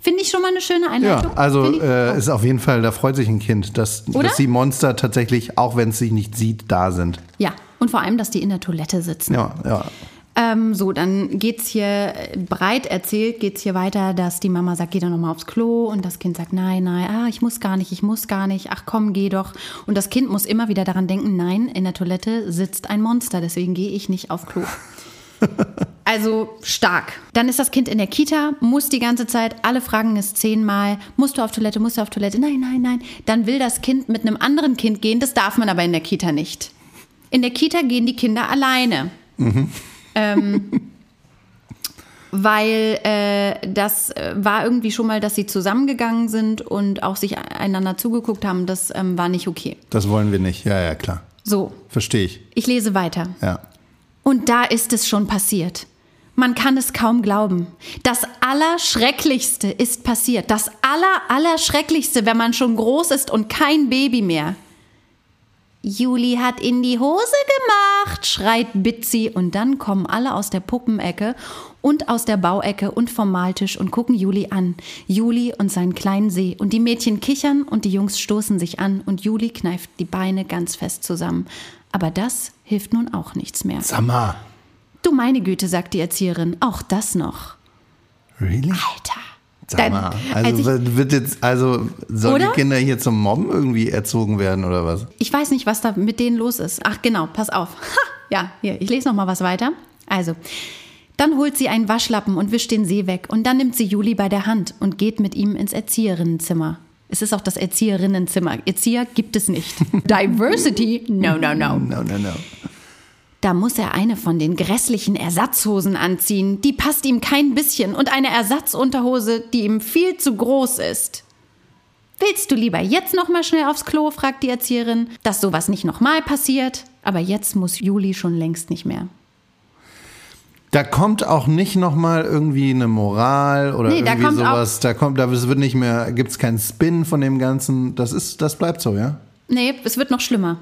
Finde ich schon mal eine schöne Einleitung. Ja, also äh, ist auf jeden Fall, da freut sich ein Kind, dass, Oder? dass die Monster tatsächlich, auch wenn es sich nicht sieht, da sind. ja, und vor allem, dass die in der Toilette sitzen. Ja, ja. Ähm, so, dann geht's hier äh, breit erzählt, geht's hier weiter, dass die Mama sagt, geh doch noch mal aufs Klo und das Kind sagt, nein, nein, ah, ich muss gar nicht, ich muss gar nicht, ach komm, geh doch. Und das Kind muss immer wieder daran denken, nein, in der Toilette sitzt ein Monster, deswegen gehe ich nicht auf Klo. Also stark. Dann ist das Kind in der Kita, muss die ganze Zeit, alle fragen es zehnmal, musst du auf Toilette, musst du auf Toilette? Nein, nein, nein. Dann will das Kind mit einem anderen Kind gehen, das darf man aber in der Kita nicht. In der Kita gehen die Kinder alleine. Ähm, weil äh, das äh, war irgendwie schon mal, dass sie zusammengegangen sind und auch sich einander zugeguckt haben. Das ähm, war nicht okay. Das wollen wir nicht. Ja, ja, klar. So, Verstehe ich. ich lese weiter. Ja. Und da ist es schon passiert. Man kann es kaum glauben. Das Allerschrecklichste ist passiert. Das Aller, Allerschrecklichste, wenn man schon groß ist und kein Baby mehr. Juli hat in die Hose gemacht, schreit Bitsy. Und dann kommen alle aus der Puppenecke und aus der Bauecke und vom Maltisch und gucken Juli an. Juli und seinen kleinen See. Und die Mädchen kichern und die Jungs stoßen sich an und Juli kneift die Beine ganz fest zusammen. Aber das hilft nun auch nichts mehr. Sag mal. Du meine Güte, sagt die Erzieherin, auch das noch. Really? Alter. Sag Dann- mal. als Also wird- jetzt, also sollen die Kinder hier zum Mobben irgendwie erzogen werden oder was? Ich weiß nicht, was da mit denen los ist. Ach genau, pass auf. Ha, ja, hier, ich lese noch mal was weiter. Also, dann holt sie einen Waschlappen und wischt den See weg und dann nimmt sie Juli bei der Hand und geht mit ihm ins Erzieherinnenzimmer. Es ist auch das Erzieherinnenzimmer. Erzieher gibt es nicht. Diversity? No, no, no. No, no, no. Da muss er eine von den grässlichen Ersatzhosen anziehen. Die passt ihm kein bisschen. Und eine Ersatzunterhose, die ihm viel zu groß ist. Willst du lieber jetzt noch mal schnell aufs Klo? fragt die Erzieherin, dass sowas nicht nochmal passiert. Aber jetzt muss Juli schon längst nicht mehr. Da kommt auch nicht nochmal irgendwie eine Moral oder Nee, da irgendwie kommt auch- sowas. Da kommt, da wird nicht mehr, gibt es keinen Spin von dem Ganzen. Das ist, das bleibt so, ja? Nee, es wird noch schlimmer.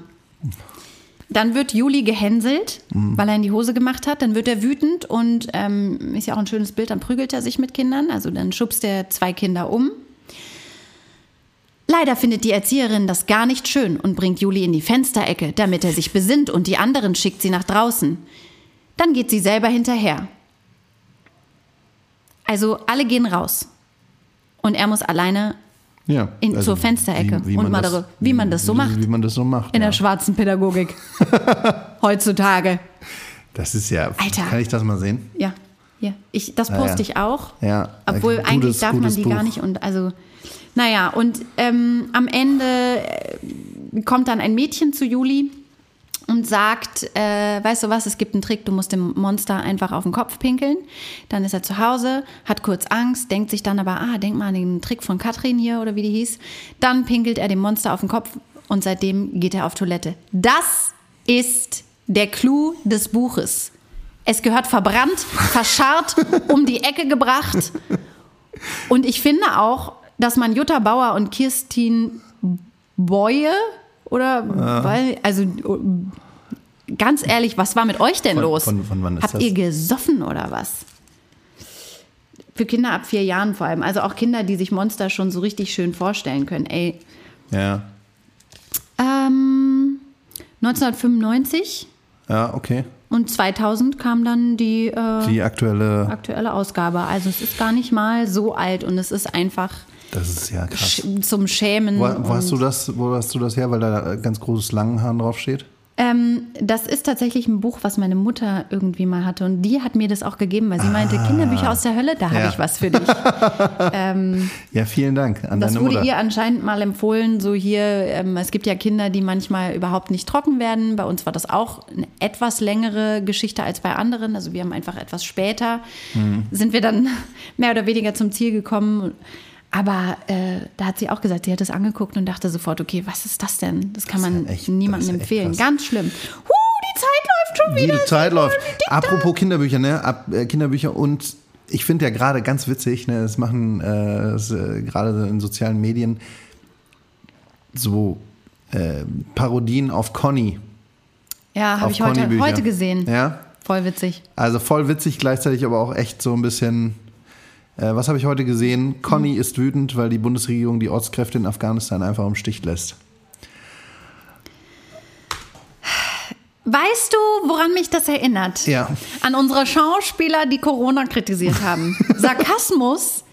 Dann wird Juli gehänselt, weil er in die Hose gemacht hat. Dann wird er wütend und ähm, ist ja auch ein schönes Bild, dann prügelt er sich mit Kindern. Also dann schubst er zwei Kinder um. Leider findet die Erzieherin das gar nicht schön und bringt Juli in die Fensterecke, damit er sich besinnt und die anderen schickt sie nach draußen. Dann geht sie selber hinterher. Also alle gehen raus. Und er muss alleine Ja. In- zur Fensterecke und man mal das- wie man das so wie, macht. Wie man das so macht. in ja. der schwarzen Pädagogik. Heutzutage. Das ist ja. Alter. Kann ich das mal sehen? Ja, ja. Ich, das Ja, poste ja. ich auch. Ja, Obwohl gutes- eigentlich darf man die gar Buch. nicht und also. Naja, und ähm, am Ende äh, kommt dann ein Mädchen zu Juli und sagt, äh, weißt du was, es gibt einen Trick, du musst dem Monster einfach auf den Kopf pinkeln. Dann ist er zu Hause, hat kurz Angst, denkt sich dann aber, ah, denk mal an den Trick von Katrin hier oder wie die hieß. Dann pinkelt er dem Monster auf den Kopf und seitdem geht er auf Toilette. Das ist der Clou des Buches. Es gehört verbrannt, verscharrt, um die Ecke gebracht. Und ich finde auch, dass man Jutta Bauer und Kirstin Boye oder weil, also ganz ehrlich, was war mit euch denn Von- los? von- von wann ist Habt das? ihr gesoffen oder was? Für Kinder ab vier Jahren vor allem. Also auch Kinder, die sich Monster schon so richtig schön vorstellen können. Ey, Ja. ähm, 1995 Ja, okay. Und 2000 kam dann die, äh, Die aktuelle, aktuelle Ausgabe. Also es ist gar nicht mal so alt und es ist einfach das ist ja krass. zum Schämen. Wo, wo hast du das, wo hast du das her, weil da ganz großes Langenhahn drauf steht? Ähm, das ist tatsächlich ein Buch, was meine Mutter irgendwie mal hatte. Und die hat mir das auch gegeben, weil sie meinte, Kinderbücher aus der Hölle, da habe Ah. Ja. ich was für dich. Ja, vielen Dank an Das wurde Mutter. ihr anscheinend mal empfohlen, so hier, ähm, es gibt ja Kinder, die manchmal überhaupt nicht trocken werden. Bei uns war das auch eine etwas längere Geschichte als bei anderen. Also wir haben einfach etwas später, Mhm. sind wir dann mehr oder weniger zum Ziel gekommen. Aber äh, da hat sie auch gesagt, sie hat es angeguckt und dachte sofort, okay, was ist das denn? Das kann Das man echt- niemandem empfehlen. Ganz schlimm. Huh, die Zeit läuft schon wieder. Die Zeit läuft. Apropos Kinderbücher, ne? Ab, äh, Kinderbücher und ich finde ja gerade ganz witzig, ne? Das machen äh, äh, gerade in sozialen Medien so äh, Parodien auf Conny. Ja, habe ich heute, heute gesehen. Ja. Voll witzig. Also voll witzig, gleichzeitig aber auch echt so ein bisschen. Äh, was habe ich heute gesehen? Conny ist wütend, weil die Bundesregierung die Ortskräfte in Afghanistan einfach im Stich lässt. Weißt du, woran mich das erinnert? Ja. An unsere Schauspieler, die Corona kritisiert haben. Sarkasmus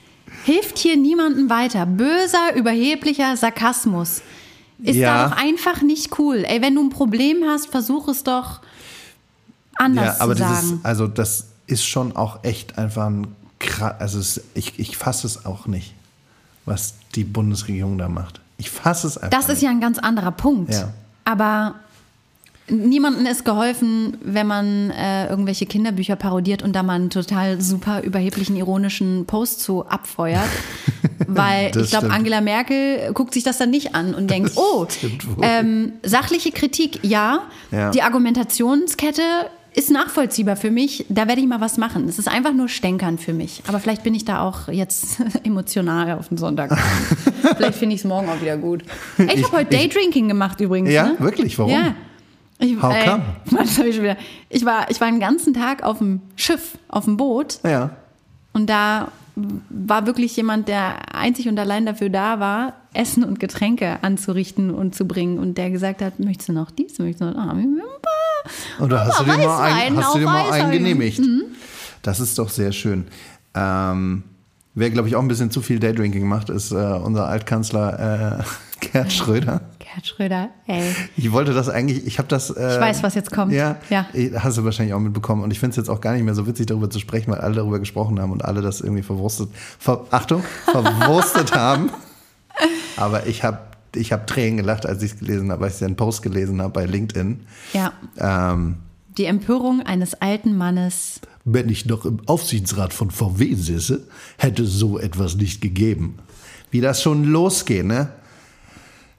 hilft hier niemandem weiter. Böser, überheblicher Sarkasmus ist Ja. da doch einfach nicht cool. Ey, wenn du ein Problem hast, versuch es doch anders ja, aber zu dieses, sagen. also das ist schon auch echt einfach ein also es, ich, ich fasse es auch nicht, was die Bundesregierung da macht. Ich fasse es einfach Das ist nicht. ja ein ganz anderer Punkt. Ja. Aber niemandem ist geholfen, wenn man äh, irgendwelche Kinderbücher parodiert und da mal einen total super überheblichen, ironischen Post zu abfeuert. Weil ich glaube. Angela Merkel guckt sich das dann nicht an und denkt, oh, ähm, sachliche Kritik, ja. Ja. Die Argumentationskette ist nachvollziehbar für mich. Da werde ich mal was machen. Es ist einfach nur Stänkern für mich. Aber vielleicht bin ich da auch jetzt emotional auf den Sonntag. vielleicht finde ich es morgen auch wieder gut. Ey, ich, habe heute Daydrinking gemacht übrigens. Ja, ne? wirklich? Warum? Ja. Ich, How ey, come? was hab ich, wieder? ich war, ich war den ganzen Tag auf dem Schiff, auf dem Boot Ja. und da war wirklich jemand, der einzig und allein dafür da war, Essen und Getränke anzurichten und zu bringen und der gesagt hat, möchtest du noch dies, möchtest du noch ah, Oder hast du dir mal, ein, Reiswein, hast du dir mal einen genehmigt? Mhm. Das ist doch sehr schön. Ähm, wer, glaube ich, auch ein bisschen zu viel Daydrinking macht, ist äh, unser Altkanzler äh, Gerd Schröder. Gerhard Schröder, ey. Ich wollte das eigentlich, ich habe das. Äh, Ich weiß, was jetzt kommt. Ja, Ja. hast du wahrscheinlich auch mitbekommen. Und ich finde es jetzt auch gar nicht mehr so witzig, darüber zu sprechen, weil alle darüber gesprochen haben und alle das irgendwie verwurstet, ver, Achtung, verwurstet haben. Aber ich habe ich hab Tränen gelacht, als ich es gelesen habe, als ich den Post gelesen habe bei LinkedIn. Ja, Ähm, die Empörung eines alten Mannes. wenn ich noch im Aufsichtsrat von VW sitze, hätte so etwas nicht gegeben. Wie das schon losgeht, ne?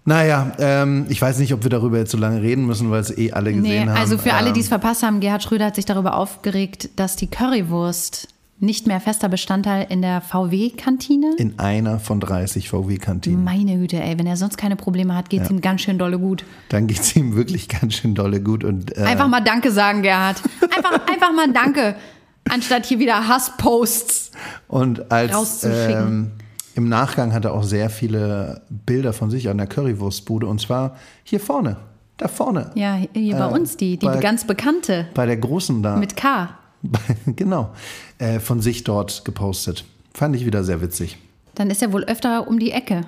Naja, ähm, ich weiß nicht, ob wir darüber jetzt so lange reden müssen, weil es eh alle gesehen Nee, haben. also für alle, Ähm, die es verpasst haben, Gerhard Schröder hat sich darüber aufgeregt, dass die Currywurst nicht mehr fester Bestandteil in der VW-Kantine. In einer von 30 VW-Kantinen. Meine Güte, ey, wenn er sonst keine Probleme hat, geht's ihm ganz schön dolle gut. Dann geht es ihm wirklich ganz schön dolle gut. Und, äh, Einfach mal Danke sagen, Gerhard. Einfach, einfach mal Danke, anstatt hier wieder Hassposts. und als rauszuschicken. ähm, im Nachgang hat er auch sehr viele Bilder von sich an der Currywurstbude. Und zwar hier vorne. Da vorne. Ja, hier bei Äh, uns, die, die bei- ganz bekannte Bei der großen da. mit K. genau. Äh, von sich dort gepostet. Fand ich wieder sehr witzig. Dann ist er wohl öfter um die Ecke.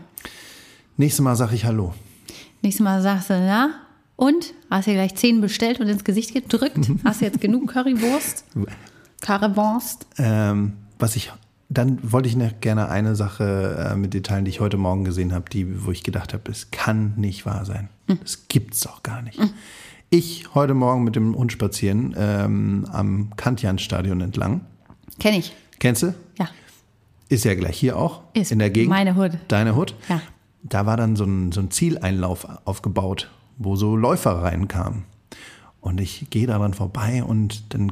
Nächstes Mal sage ich Hallo. Nächstes Mal sagst du, na, und? Hast du gleich zehn bestellt und ins Gesicht gedrückt? Hast du jetzt genug Currywurst? Currywurst? Ähm, was ich, dann wollte ich noch gerne eine Sache äh, mit Details, die ich heute Morgen gesehen habe, die, wo ich gedacht habe, es kann nicht wahr sein. Das gibt's doch gar nicht. Ich heute Morgen mit dem Hund spazieren ähm, am Kantian-Stadion entlang. Kenn ich. Kennst du? Ja. Ist ja gleich hier auch. Ist in der Gegend. meine Hut. Deine Hut? Ja. Da war dann so ein, so ein Zieleinlauf aufgebaut, wo so Läufer reinkamen. Und ich gehe daran vorbei und dann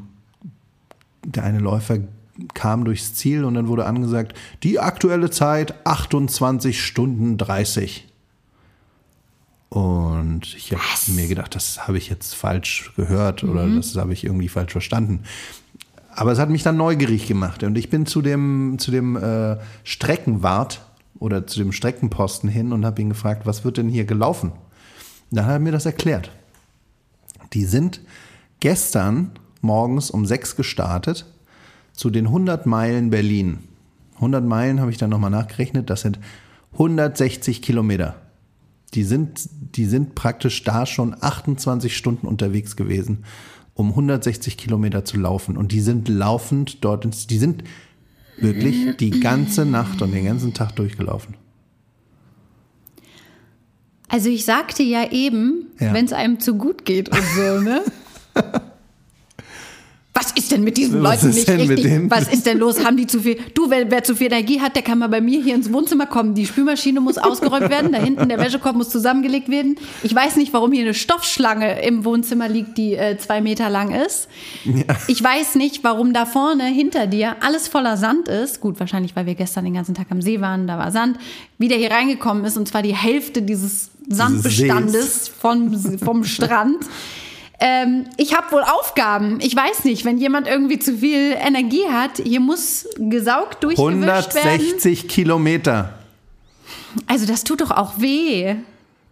der eine Läufer kam durchs Ziel und dann wurde angesagt, die aktuelle Zeit 28 Stunden 30. Und ich habe mir gedacht, das habe ich jetzt falsch gehört oder das habe ich irgendwie falsch verstanden. Aber es hat mich dann neugierig gemacht und ich bin zu dem, zu dem äh, Streckenwart oder zu dem Streckenposten hin und habe ihn gefragt, was wird denn hier gelaufen? Und dann hat er mir das erklärt. Die sind gestern morgens um sechs gestartet zu den 100 Meilen Berlin. 100 Meilen habe ich dann nochmal nachgerechnet, das sind 160 Kilometer. Die sind, die sind praktisch da schon 28 Stunden unterwegs gewesen, um 160 Kilometer zu laufen. Und die sind laufend dort, ins, die sind wirklich die ganze Nacht und den ganzen Tag durchgelaufen. Also ich sagte ja eben, Ja. wenn es einem zu gut geht und so, ne? Was ist denn mit diesen Was Leuten nicht richtig? Was ist denn los? Haben die zu viel? Du, wer, wer zu viel Energie hat, der kann mal bei mir hier ins Wohnzimmer kommen. Die Spülmaschine muss ausgeräumt werden, da hinten der Wäschekorb muss zusammengelegt werden. Ich weiß nicht, warum hier eine Stoffschlange im Wohnzimmer liegt, die äh, zwei Meter lang ist. Ich weiß nicht, warum da vorne hinter dir alles voller Sand ist. Gut, wahrscheinlich, weil wir gestern den ganzen Tag am See waren, da war Sand. Wie der hier reingekommen ist, und zwar die Hälfte dieses Sandbestandes vom, vom Strand. Ähm, ich habe wohl Aufgaben. Ich weiß nicht, wenn jemand irgendwie zu viel Energie hat, hier muss gesaugt, durchgewischt werden. 160 Kilometer. Also das tut doch auch weh.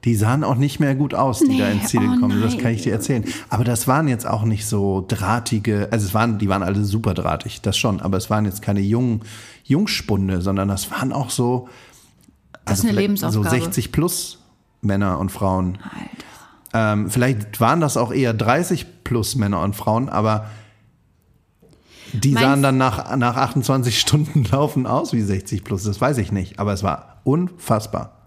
Die sahen auch nicht mehr gut aus, die Nee, da ins Ziel oh gekommen sind. Das kann ich dir erzählen. Aber das waren jetzt auch nicht so drahtige, also es waren, die waren alle super drahtig, das schon. Aber es waren jetzt keine jungen Jungspunde, sondern das waren auch so, Das ist eine vielleicht Lebensaufgabe. so 60 plus Männer und Frauen. Alter. Ähm, vielleicht waren das auch eher 30 plus Männer und Frauen, aber die Meinst- sahen dann nach, nach 28 Stunden Laufen aus wie 60 plus. Das weiß ich nicht, aber es war unfassbar.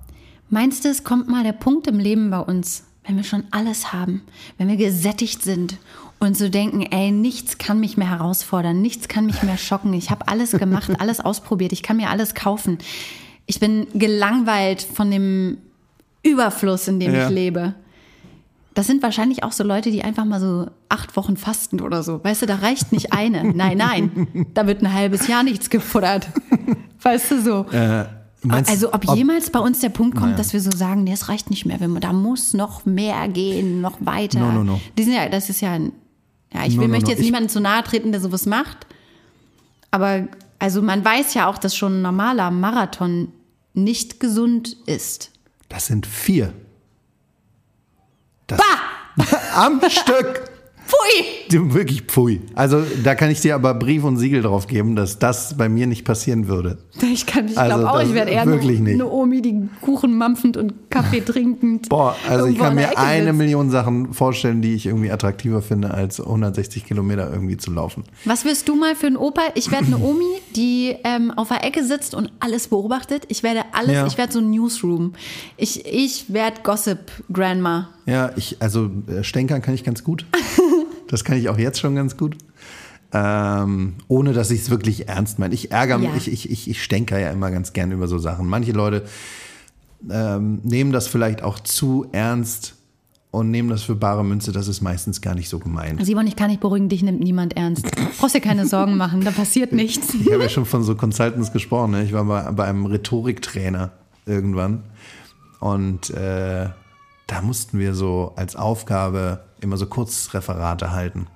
Meinst du, es kommt mal der Punkt im Leben bei uns, wenn wir schon alles haben, wenn wir gesättigt sind und so denken, ey, nichts kann mich mehr herausfordern, nichts kann mich mehr schocken. Ich habe alles gemacht, alles ausprobiert, ich kann mir alles kaufen. Ich bin gelangweilt von dem Überfluss, in dem Ja. ich lebe. Das sind wahrscheinlich auch so Leute, die einfach mal so acht Wochen fasten oder so. Weißt du, da reicht nicht eine. Nein, nein. Da wird ein halbes Jahr nichts gefuttert. Weißt du so. Äh, meinst- Also ob, jemals bei uns der Punkt kommt, Naja. dass wir so sagen, nee, es reicht nicht mehr, da muss noch mehr gehen, noch weiter. No, no, no. Die sind ja, das ist ja, ein, ja, ich No, will, no, möchte no. jetzt Ich- niemandem zu nahe treten, der sowas macht. Aber also man weiß ja auch, dass schon ein normaler Marathon nicht gesund ist. Das sind vier. Das Am Stück. Pfui! Wirklich pfui. Also da kann ich dir aber Brief und Siegel drauf geben, dass das bei mir nicht passieren würde. Ich, kann- ich Also glaube auch, ich werde eher wirklich eine, nicht. eine Omi, die Kuchen mampfend und Kaffee trinkend. Boah, also ich kann mir eine sitzt. Million Sachen vorstellen, die ich irgendwie attraktiver finde, als 160 Kilometer irgendwie zu laufen. Was wirst du mal für ein Opa? Ich werde eine Omi, die ähm, auf der Ecke sitzt und alles beobachtet. Ich werde alles, Ja. ich werde so ein Newsroom. Ich, ich werde Gossip Grandma. Ja, ich, also äh, stänkern kann ich ganz gut. Das kann ich auch jetzt schon ganz gut. Ähm, ohne dass ich es wirklich ernst meine. Ich ärgere mich, Ja. ich, ich, ich, ich stänker ja immer ganz gern über so Sachen. Manche Leute ähm, nehmen das vielleicht auch zu ernst und nehmen das für bare Münze. Das ist meistens gar nicht so gemeint. Simon, ich kann dich beruhigen, dich nimmt niemand ernst. Brauchst dir keine Sorgen machen, da passiert nichts. Ich habe ja schon von so Consultants gesprochen. Ne? Ich war bei, bei einem Rhetoriktrainer irgendwann. Und äh, da mussten wir so als Aufgabe immer so Kurzreferate halten.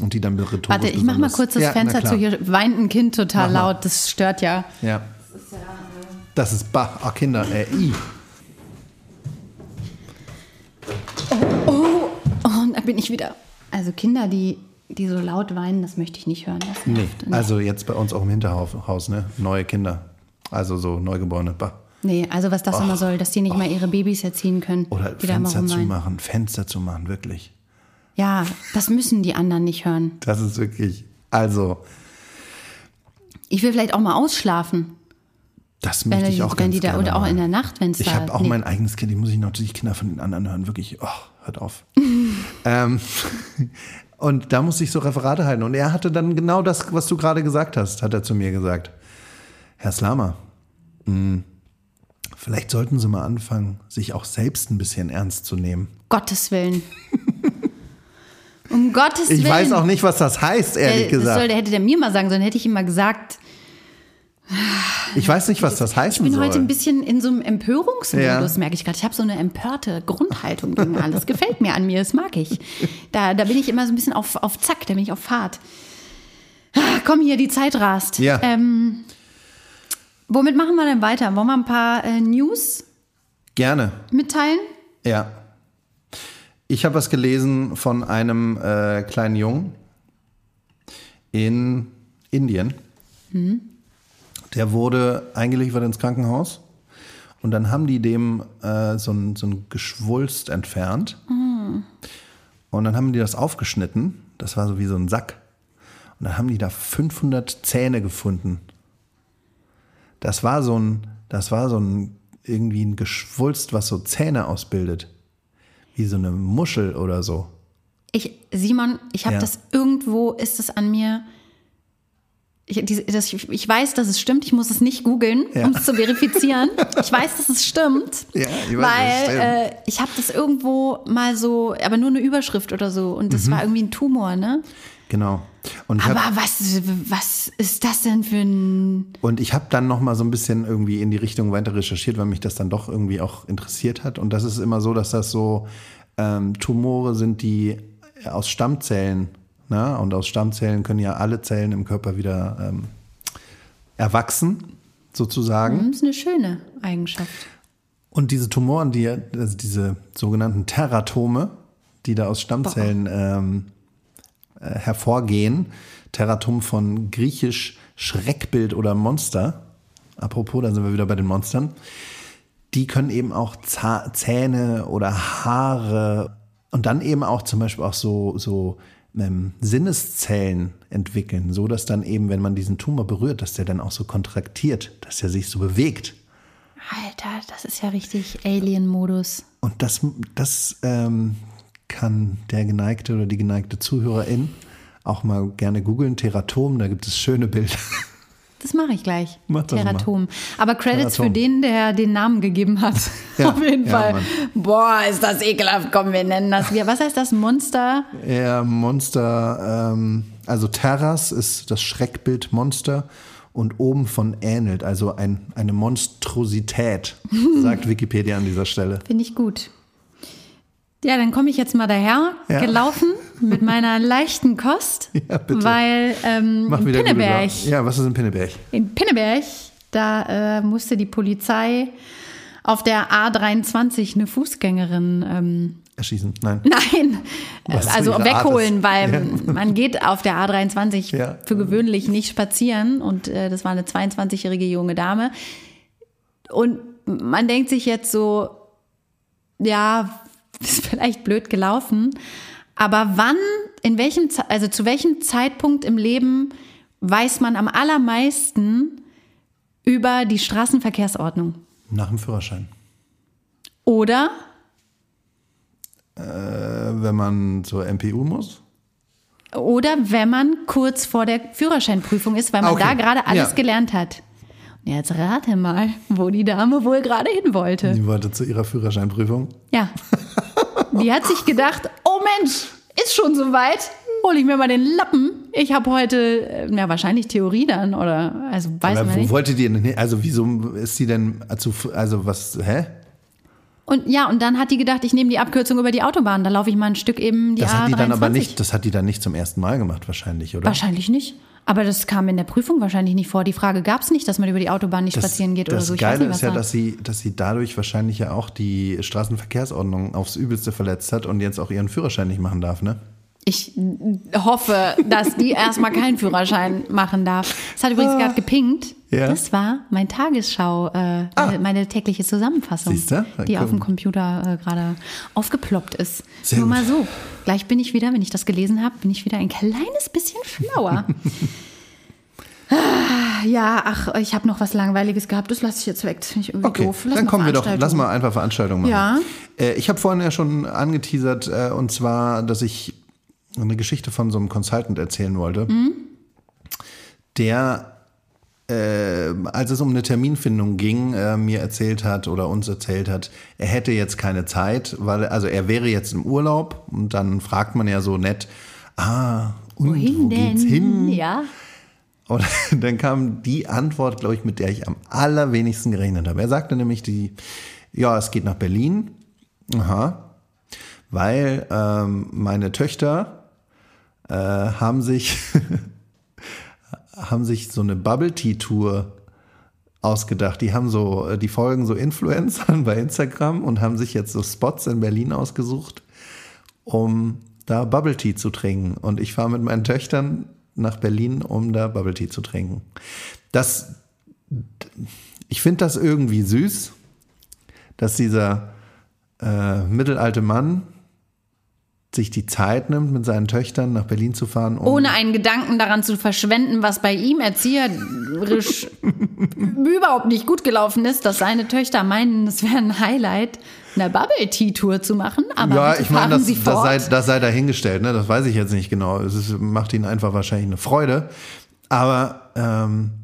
Und die dann mit rhetorisch Warte, ich mach mal kurz das Ja, Fenster zu. Hier weint ein Kind total laut, das stört ja. Ja. Das ist Bach. Ach, Kinder, äh, I. Oh, und da bin ich wieder. Also Kinder, die, die so laut weinen, das möchte ich nicht hören. Das Nee, also jetzt bei uns auch im Hinterhaus, ne? Neue Kinder. Also so Neugeborene. Bah. Nee, also was das immer soll, dass die nicht mal ihre Babys erziehen können. Oder die da Fenster zu rumweinen. machen. Fenster zu machen, wirklich. Ja, das müssen die anderen nicht hören. Das ist wirklich. Also, Ich will vielleicht auch mal ausschlafen, das möchte ich auch wenn ganz die da gerne oder auch in der Nacht, wenn es da. Ich habe auch nee. mein eigenes Kind, ich muss ich natürlich Kinder von den anderen hören, wirklich, oh, hört auf. ähm, und da musste ich so Referate halten. Und er hatte dann genau das, was du gerade gesagt hast, hat er zu mir gesagt. Herr Slama, mh, vielleicht sollten Sie mal anfangen, sich auch selbst ein bisschen ernst zu nehmen. Gottes Willen. um Gottes Willen. Ich weiß auch nicht, was das heißt, ehrlich der, das soll, gesagt. der hätte der mir mal sagen sollen, hätte ich ihm mal gesagt. Ich weiß nicht, was das heißen Ich bin soll. heute ein bisschen in so einem Empörungsmodus, Ja. merke ich gerade. Ich habe so eine empörte Grundhaltung gegen alles. Gefällt mir an mir, das mag ich. Da, da bin ich immer so ein bisschen auf, auf Zack, da bin ich auf Fahrt. Ah, Komm hier, die Zeit rast. Ja. Ähm, womit machen wir denn weiter? Wollen wir ein paar äh, News Gerne. mitteilen? Ja. Ich habe was gelesen von einem äh, kleinen Jungen, in Indien. Der wurde eingeliefert ins Krankenhaus und dann haben die dem äh, so, ein, so ein Geschwulst entfernt. Und dann haben die das aufgeschnitten. Das war so wie so ein Sack. Und dann haben die da 500 Zähne gefunden. Das war so ein, das war so ein irgendwie ein Geschwulst, was so Zähne ausbildet. Wie so eine Muschel oder so. Ich, Simon, ich habe Ja. das irgendwo, ist es an mir. Ich, diese, das, ich weiß, dass es stimmt. Ich muss es nicht googeln, Ja. um es zu verifizieren. Ich weiß, dass es stimmt. Ja, ich weiß, weil stimmt. äh, ich habe das irgendwo mal so, aber nur eine Überschrift oder so. Und Mhm. das war irgendwie ein Tumor, ne? Genau. Und ich hab- Aber was, was ist das denn für ein. Und ich habe dann noch mal so ein bisschen irgendwie in die Richtung weiter recherchiert, weil mich das dann doch irgendwie auch interessiert hat. Und das ist immer so, dass das so ähm, Tumore sind, die aus Stammzellen, ne? und aus Stammzellen können ja alle Zellen im Körper wieder ähm, erwachsen, sozusagen. Das ist eine schöne Eigenschaft. Und diese Tumoren, die, also diese sogenannten Teratome, die da aus Stammzellen ähm, äh, hervorgehen, Teratom von griechisch Schreckbild oder Monster, apropos, da sind wir wieder bei den Monstern, die können eben auch Zähne oder Haare und dann eben auch zum Beispiel auch so, so ähm, Sinneszellen entwickeln, so dass dann eben, wenn man diesen Tumor berührt, dass der dann auch so kontraktiert, dass er sich so bewegt. Alter, das ist ja richtig Alien-Modus. Und das, das ähm, kann der geneigte oder die geneigte Zuhörerin auch mal gerne googeln. Teratom, da gibt es schöne Bilder. Das mache ich gleich. Mach. Teratom. Aber Credits Teratom. für den, der den Namen gegeben hat. Ja, Auf jeden ja, Fall. Mann. Boah, ist das ekelhaft. Komm, wir nennen das. Wie, was heißt das? Monster? Ja, Monster, ähm, also Terras ist das Schreckbild Monster und oben von ähnelt, also ein, eine Monstrosität, sagt Wikipedia an dieser Stelle. Finde ich gut. Ja, dann komme ich jetzt mal daher, Ja. gelaufen mit meiner leichten Kost. Ja, bitte. Weil ähm, Mach in Pinneberg. Ja, was ist in Pinneberg? in Pinneberg, da äh, musste die Polizei auf der A23 eine Fußgängerin ähm, Erschießen? Nein. Nein, Was also wegholen, weil Ja. man geht auf der A23 Ja. für gewöhnlich nicht spazieren und äh, das war eine 22-jährige junge Dame. Und man denkt sich jetzt so, ja, ist vielleicht blöd gelaufen, aber wann, in welchem, also zu welchem Zeitpunkt im Leben weiß man am allermeisten über die Straßenverkehrsordnung? Nach dem Führerschein. Oder Äh, wenn man zur MPU muss? Oder wenn man kurz vor der Führerscheinprüfung ist, weil man Okay. da gerade alles Ja. gelernt hat. Und jetzt rate mal, wo die Dame wohl gerade hin wollte. Die wollte zu ihrer Führerscheinprüfung. Ja. Die hat sich gedacht, oh Mensch, ist schon soweit. Hol ich mir mal den Lappen. Ich habe heute, äh, ja, wahrscheinlich Theorie dann oder, also weiß Aber man wo nicht. wollte die? Also wieso ist sie denn zu, also was, hä? Und ja, und dann hat die gedacht, ich nehme die Abkürzung über die Autobahn. Da laufe ich mal ein Stück eben die Das A23. hat die dann aber nicht, das hat die dann nicht zum ersten Mal gemacht wahrscheinlich, oder? Wahrscheinlich nicht. Aber das kam in der Prüfung wahrscheinlich nicht vor. Die Frage gab es nicht, dass man über die Autobahn nicht Das, spazieren geht oder das so. Weiß Geile nicht, ist ja, dass sie, dass sie dadurch wahrscheinlich ja auch die Straßenverkehrsordnung aufs Übelste verletzt hat und jetzt auch ihren Führerschein nicht machen darf, ne? Ich hoffe, dass die erstmal keinen Führerschein machen darf. Es hat übrigens gerade gepinkt. Ah. Ja. Ah. Das war mein Tagesschau, äh, meine, meine tägliche Zusammenfassung, die auf dem. Computer äh, gerade aufgeploppt ist. Sehr Nur gut. mal so. Gleich bin ich wieder, wenn ich das gelesen habe, bin ich wieder ein kleines bisschen schlauer. Ah, ja, ach, ich habe noch was Langweiliges gehabt. Das lasse ich jetzt weg. Ich Okay, doof. Lass dann kommen wir doch, lass mal einfach Veranstaltungen machen. Ja. Äh, ich habe vorhin ja schon angeteasert, äh, und zwar, dass ich eine Geschichte von so einem Consultant erzählen wollte, Mhm. der, äh, als es um eine Terminfindung ging, äh, mir erzählt hat oder uns erzählt hat, er hätte jetzt keine Zeit, weil, also er wäre jetzt im Urlaub und dann fragt man ja so nett, ah, und Wohin wo denn? geht's hin? Ja. Und dann kam die Antwort, glaube ich, mit der ich am allerwenigsten gerechnet habe. Er sagte nämlich, die, ja, es geht nach Berlin. Aha. Weil ähm, meine Töchter äh, haben sich haben sich so eine Bubble Tea Tour ausgedacht. Die haben so, äh, die folgen so Influencern bei Instagram und haben sich jetzt so Spots in Berlin ausgesucht, um da Bubble Tea zu trinken. Und ich fahre mit meinen Töchtern nach Berlin, um da Bubble Tea zu trinken. Das, ich finde das irgendwie süß, dass dieser äh, mittelalte Mann sich die Zeit nimmt, mit seinen Töchtern nach Berlin zu fahren. Um Ohne einen Gedanken daran zu verschwenden, was bei ihm erzieherisch überhaupt nicht gut gelaufen ist, dass seine Töchter meinen, es wäre ein Highlight, eine Bubble Tea Tour zu machen. Aber ja, ich meine, das, Sie das, sei, das sei dahingestellt, ne? das weiß ich jetzt nicht genau. Es ist, macht ihnen einfach wahrscheinlich eine Freude. Aber ähm,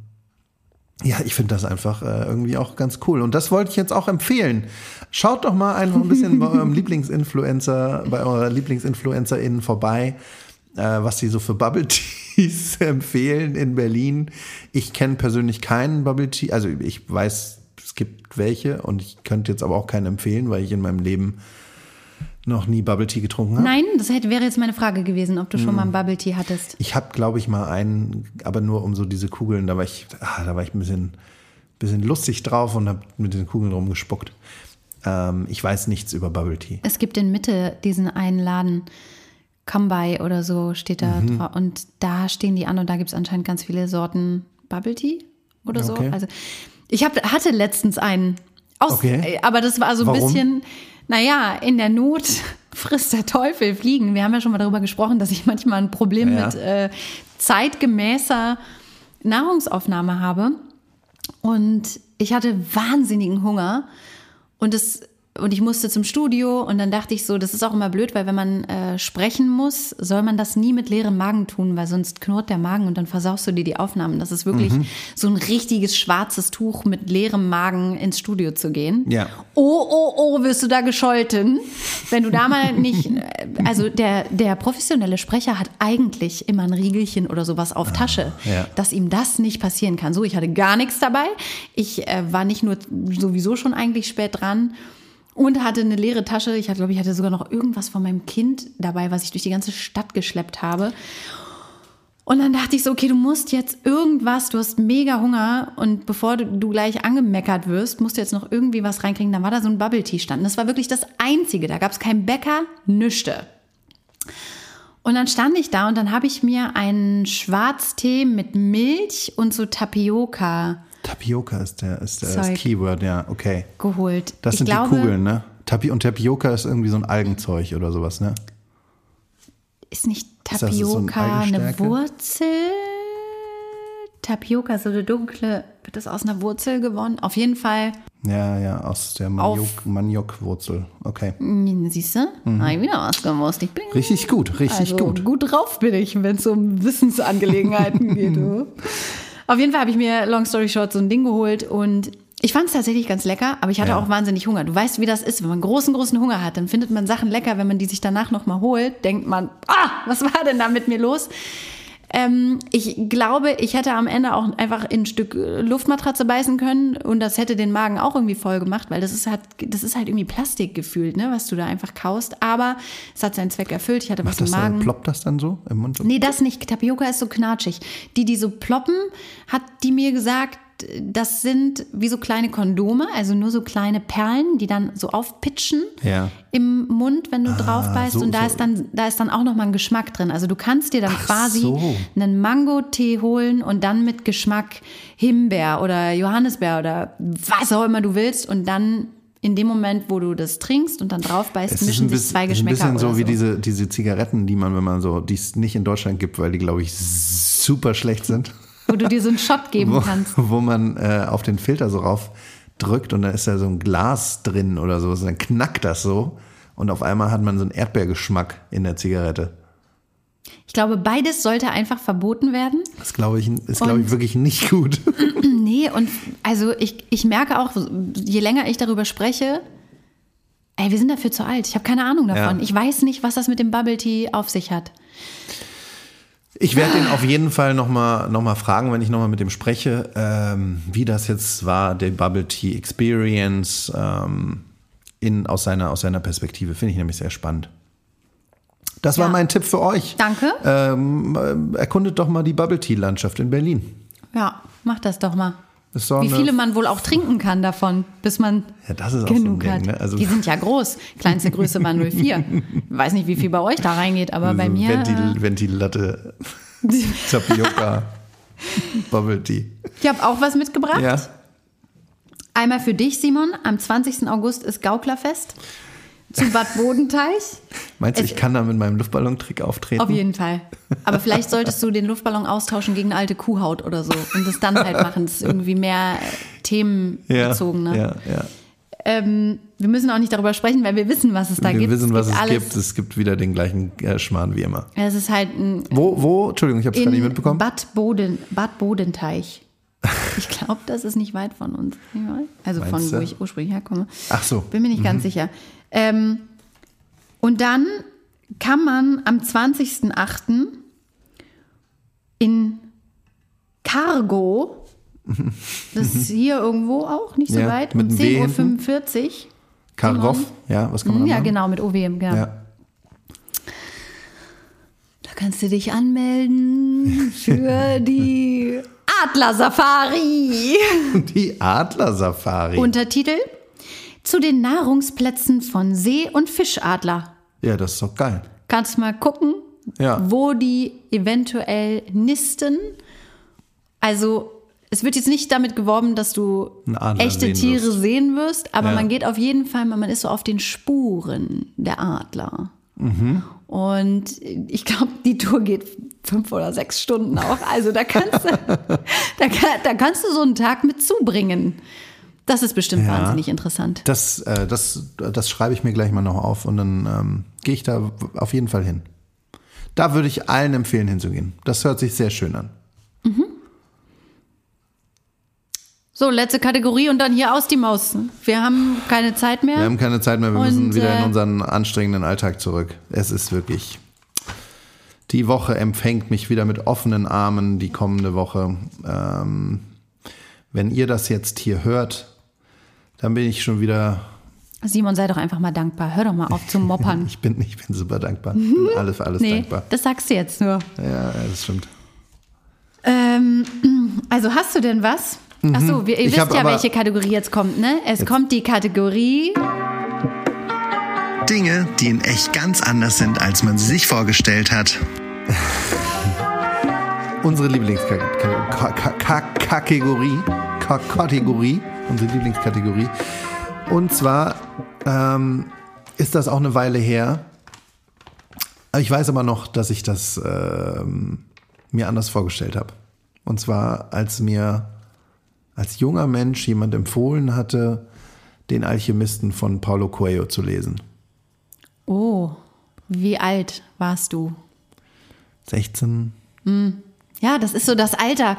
ja, ich finde das einfach äh, irgendwie auch ganz cool. Und das wollte ich jetzt auch empfehlen. Schaut doch mal einfach ein bisschen bei eurem Lieblingsinfluencer, bei eurer LieblingsinfluencerInnen vorbei, äh, was die so für Bubble Teas empfehlen in Berlin. Ich kenne persönlich keinen Bubble Tea, also ich weiß, es gibt welche und ich könnte jetzt aber auch keinen empfehlen, weil ich in meinem Leben noch nie Bubble Tea getrunken habe. Nein, das hätte, wäre jetzt meine Frage gewesen, ob du Hm. schon mal einen Bubble Tea hattest. Ich habe, glaube ich, mal einen, aber nur um so diese Kugeln, da war ich, ah, da war ich ein bisschen, bisschen lustig drauf und habe mit den Kugeln rumgespuckt. Ähm, ich weiß nichts über Bubble Tea. Es gibt in Mitte diesen einen Laden, Come oder so steht da Mhm. drauf. Und da stehen die an und da gibt es anscheinend ganz viele Sorten Bubble Tea oder so. Okay. Also ich hab, hatte letztens einen. Aus, Okay. Aber das war so ein Warum? bisschen, naja, in der Not frisst der Teufel Fliegen. Wir haben ja schon mal darüber gesprochen, dass ich manchmal ein Problem Ja. mit äh, zeitgemäßer Nahrungsaufnahme habe. Und ich hatte wahnsinnigen Hunger. Und es und ich musste zum Studio und dann dachte ich so, das ist auch immer blöd, weil wenn man äh, sprechen muss, soll man das nie mit leerem Magen tun, weil sonst knurrt der Magen und dann versaust du dir die Aufnahmen. Das ist wirklich so ein richtiges schwarzes Tuch mit leerem Magen ins Studio zu gehen. Ja. Oh, oh, oh, wirst du da gescholten. Wenn du da mal nicht, also der, der professionelle Sprecher hat eigentlich immer ein Riegelchen oder sowas auf Tasche, ja. dass ihm das nicht passieren kann. So, ich hatte gar nichts dabei. Ich äh, war nicht nur sowieso schon eigentlich spät dran und hatte eine leere Tasche. Ich glaube ich, hatte sogar noch irgendwas von meinem Kind dabei, was ich durch die ganze Stadt geschleppt habe. Und dann dachte ich so, okay, du musst jetzt irgendwas, du hast mega Hunger und bevor du, gleich angemeckert wirst, musst du jetzt noch irgendwie was reinkriegen. Dann war da so ein Bubble Tea stand. Das war wirklich das Einzige. Da gab es keinen Bäcker, nüchte. Und dann stand ich da und dann habe ich mir einen Schwarztee mit Milch und so Tapioca Tapioca ist der, ist der das. Keyword, ja, okay. geholt. Das ich sind glaube, die Kugeln, ne? Tapi und Tapioca ist irgendwie so ein Algenzeug oder sowas, ne? Ist nicht Ist das so ein Tapioca eine? Wurzel? Tapioca, so eine dunkle, wird das aus einer Wurzel gewonnen? Auf jeden Fall, Ja, ja, aus der Maniok, Maniokwurzel. Okay. siehst du, habe ich wieder was gewusst. Ich bin Richtig gut, richtig also, gut. gut drauf bin ich, wenn es um Wissensangelegenheiten geht. du. Auf jeden Fall habe ich mir, long story short, so ein Ding geholt und ich fand es tatsächlich ganz lecker, aber ich hatte Ja. auch wahnsinnig Hunger. Du weißt, wie das ist, wenn man großen, großen Hunger hat, dann findet man Sachen lecker. Wenn man die sich danach nochmal holt, denkt man, ah, was war denn da mit mir los? Ähm, ich glaube, ich hätte am Ende auch einfach in ein Stück äh, Luftmatratze beißen können und das hätte den Magen auch irgendwie voll gemacht, weil das ist halt, das ist halt irgendwie Plastik gefühlt, ne, was du da einfach kaust. Aber es hat seinen Zweck erfüllt. Ich hatte was Macht im das dann, Magen. ploppt das dann so im Mund? Nee, das nicht. Tapioca ist so knatschig. Die, die so ploppen, hat die mir gesagt, das sind wie so kleine Kondome, also nur so kleine Perlen, die dann so aufpitchen Ja. im Mund, wenn du drauf beißt. so- und da so. ist dann, da ist dann auch nochmal ein Geschmack drin. Also du kannst dir dann Ach quasi so. einen Mango-Tee holen und dann mit Geschmack Himbeer oder Johannisbeer oder was auch immer du willst und dann in dem Moment, wo du das trinkst und dann drauf beißt, mischen ein sich bisschen, zwei ist ein Geschmäcker bisschen so oder wie so. diese, diese Zigaretten, die man, wenn man so, die es nicht in Deutschland gibt, weil die, glaube ich, super schlecht sind. Wo du dir so einen Shot geben wo, kannst. wo man äh, auf den Filter so rauf drückt und da ist da so ein Glas drin oder so, dann knackt das so und auf einmal hat man so einen Erdbeergeschmack in der Zigarette. Ich glaube, beides sollte einfach verboten werden. Das glaube ich, ist glaube ich wirklich nicht gut. Nee, und also ich, ich merke auch, je länger ich darüber spreche, ey, wir sind dafür zu alt. Ich habe keine Ahnung davon. Ja. Ich weiß nicht, was das mit dem Bubble Tea auf sich hat. Ich werde den auf jeden Fall nochmal noch mal fragen, wenn ich nochmal mit dem spreche, ähm, wie das jetzt war, der Bubble Tea Experience ähm, in, aus, seiner, aus seiner Perspektive. Finde ich nämlich sehr spannend. Das war Ja. mein Tipp für euch. Danke. Ähm, äh, erkundet doch mal die Bubble Tea Landschaft in Berlin. Ja, mach das doch mal. Wie viele man wohl auch trinken kann davon, bis man Ja, das ist auch so ein genug Ding, hat. ne? Also- die sind ja groß. Kleinste Größe war 04. Weiß nicht, wie viel bei euch da reingeht, aber bei so mir. Ventil, Ventillatte. Tapioca. Bubble Tea. Ich habe auch was mitgebracht. Ja. Einmal für dich, Simon. Am 20. August ist Gauklerfest zu Bad Bodenteich. Meinst du, Es- ich kann da mit meinem Luftballon-Trick auftreten? Auf jeden Fall. Aber vielleicht solltest du den Luftballon austauschen gegen eine alte Kuhhaut oder so und das dann halt machen. Das ist irgendwie mehr äh, themenbezogen. ja, Ne? ja, ja. Ähm, wir müssen auch nicht darüber sprechen, weil wir wissen, was es da Wir gibt. wissen, was es alles. gibt. Es gibt wieder den gleichen äh, Schmarrn wie immer. Es ist halt ein Wo, wo? Entschuldigung, ich habe es gar nicht mitbekommen. Bad, Boden, Bad Bodenteich. Ich glaube, das ist nicht weit von uns. Also von Meinst wo du? ich ursprünglich herkomme. Ach so. Bin mir nicht ganz sicher. Ähm, und dann kann man am 20.08. in Cargo, das ist hier irgendwo auch, nicht so Ja, weit, mit um einem W 10.45 Uhr. Kargoff, ja, was kann man da Ja, machen? genau, mit OWM, genau. Ja. Da kannst du dich anmelden für die Adler-Safari. Die Adler-Safari. Untertitel zu den Nahrungsplätzen von See- und Fischadler. Ja, das ist doch geil. Kannst mal gucken, Ja. wo die eventuell nisten. Also es wird jetzt nicht damit geworben, dass du echte sehen Tiere wirst. sehen wirst, aber Ja. man geht auf jeden Fall, man ist so auf den Spuren der Adler. Mhm. Und ich glaube, die Tour geht fünf oder sechs Stunden auch. Also da kannst du, da, da kannst du so einen Tag mit zubringen. Das ist bestimmt Ja. wahnsinnig interessant. Das, äh, das, das schreibe ich mir gleich mal noch auf und dann ähm, gehe ich da auf jeden Fall hin. Da würde ich allen empfehlen, hinzugehen. Das hört sich sehr schön an. So, letzte Kategorie und dann hier aus die Maus. Wir haben keine Zeit mehr. Wir haben keine Zeit mehr, wir Und, müssen wieder in äh, unseren anstrengenden Alltag zurück. Es ist wirklich. Die Woche empfängt mich wieder mit offenen Armen, die kommende Woche. Ähm, wenn ihr das jetzt hier hört, dann bin ich schon wieder. Simon, sei doch einfach mal dankbar. Hör doch mal auf zu moppern. Ich bin, ich bin super dankbar. Ich bin alles für alles nee, dankbar. das sagst du jetzt nur. Ja, das stimmt. Ähm, also hast du denn was? Ach so, wir, ihr Mhm. Ich wisst ja, welche Kategorie jetzt kommt, ne? Es kommt die Kategorie. Dinge, die in echt ganz anders sind, als man sie sich vorgestellt hat. Unsere Lieblingskategorie. Kategorie. Unsere Lieblingskategorie. Und zwar ähm, ist das auch eine Weile her. Ich weiß aber noch, dass ich das ähm, mir anders vorgestellt habe. Und zwar, als mir als junger Mensch jemand empfohlen hatte, den Alchemisten von Paulo Coelho zu lesen. Oh, wie alt warst du? 16. Ja, das ist so das Alter.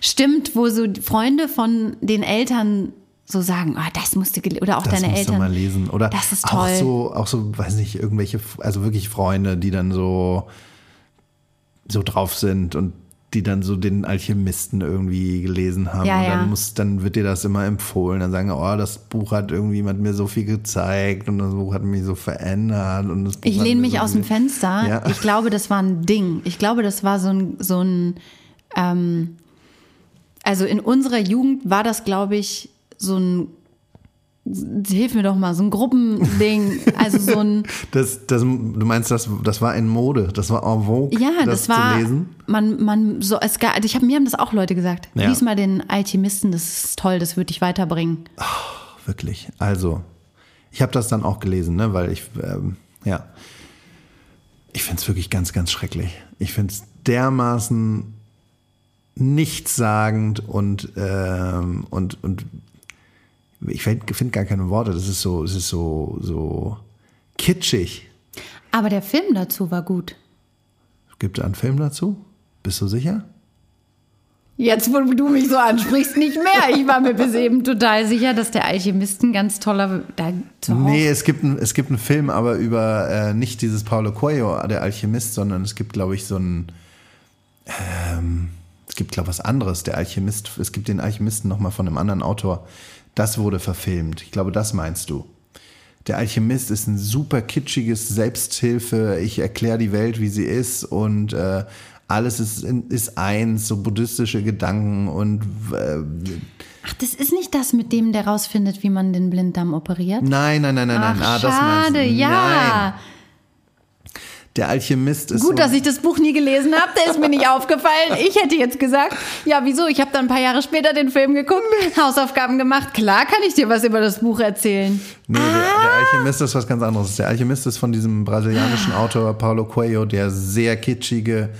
Stimmt, wo so Freunde von den Eltern so sagen, ah, das musst du oder auch Das deine musst Eltern. du mal lesen. Oder Das ist auch toll. so, auch so, weiß nicht, irgendwelche, also wirklich Freunde, die dann so, so drauf sind und die dann so den Alchemisten irgendwie gelesen haben. Ja, und dann ja. muss, dann wird dir das immer empfohlen. Dann sagen, oh, das Buch hat irgendwie hat mir so viel gezeigt und das Buch hat mich so verändert. Und das Buch Ich lehne mich so aus dem Fenster. Ja. Ich glaube, das war ein Ding. Ich glaube, das war so ein, so ein ähm, also in unserer Jugend war das, glaube ich, so ein, hilf mir doch mal, so ein Gruppending. Also so ein, Das, das, du meinst, das, das war in Mode, das war en vogue, ja, das, das, war, zu lesen? man, man, so, es gab, ich hab, mir haben das auch Leute gesagt. Ja. Lies mal den Alchemisten, das ist toll, das wird dich weiterbringen. Wirklich. Also, ich habe das dann auch gelesen, ne, weil ich, ähm, ja, ich finde es wirklich ganz, ganz schrecklich. Ich finde es dermaßen nichtssagend und, ähm, und, und ich finde gar keine Worte. Das ist so, es ist so, so kitschig. Aber der Film dazu war gut. Gibt es einen Film dazu? Bist du sicher? Jetzt, wo du mich so ansprichst, nicht mehr. Ich war mir bis eben total sicher, dass der Alchemist ein ganz toller. Nee, es gibt, ein, es gibt einen Film, aber über äh, nicht dieses Paulo Coelho, der Alchemist, sondern es gibt, glaube ich, so ein. Ähm, es gibt, glaube ich, was anderes. Der Alchemist, es gibt den Alchemisten nochmal von einem anderen Autor. Das wurde verfilmt. Ich glaube, das meinst du. Der Alchemist ist ein super kitschiges Selbsthilfe. Ich erkläre die Welt, wie sie ist und äh, alles ist, ist eins, so buddhistische Gedanken und äh, Ach, das ist nicht das mit dem, der rausfindet, wie man den Blinddarm operiert? nein, nein, nein, nein, nein. Ach, ah, das meinst du. schade, ja. Nein. Der Alchemist ist Gut, so, dass ich das Buch nie gelesen habe, der ist mir nicht aufgefallen. Ich hätte jetzt gesagt, ja, wieso? Ich habe dann ein paar Jahre später den Film geguckt, Hausaufgaben gemacht. Klar kann ich dir was über das Buch erzählen. Nee, der, der Alchemist ist was ganz anderes. Der Alchemist ist von diesem brasilianischen Ah. Autor Paulo Coelho, der sehr kitschige,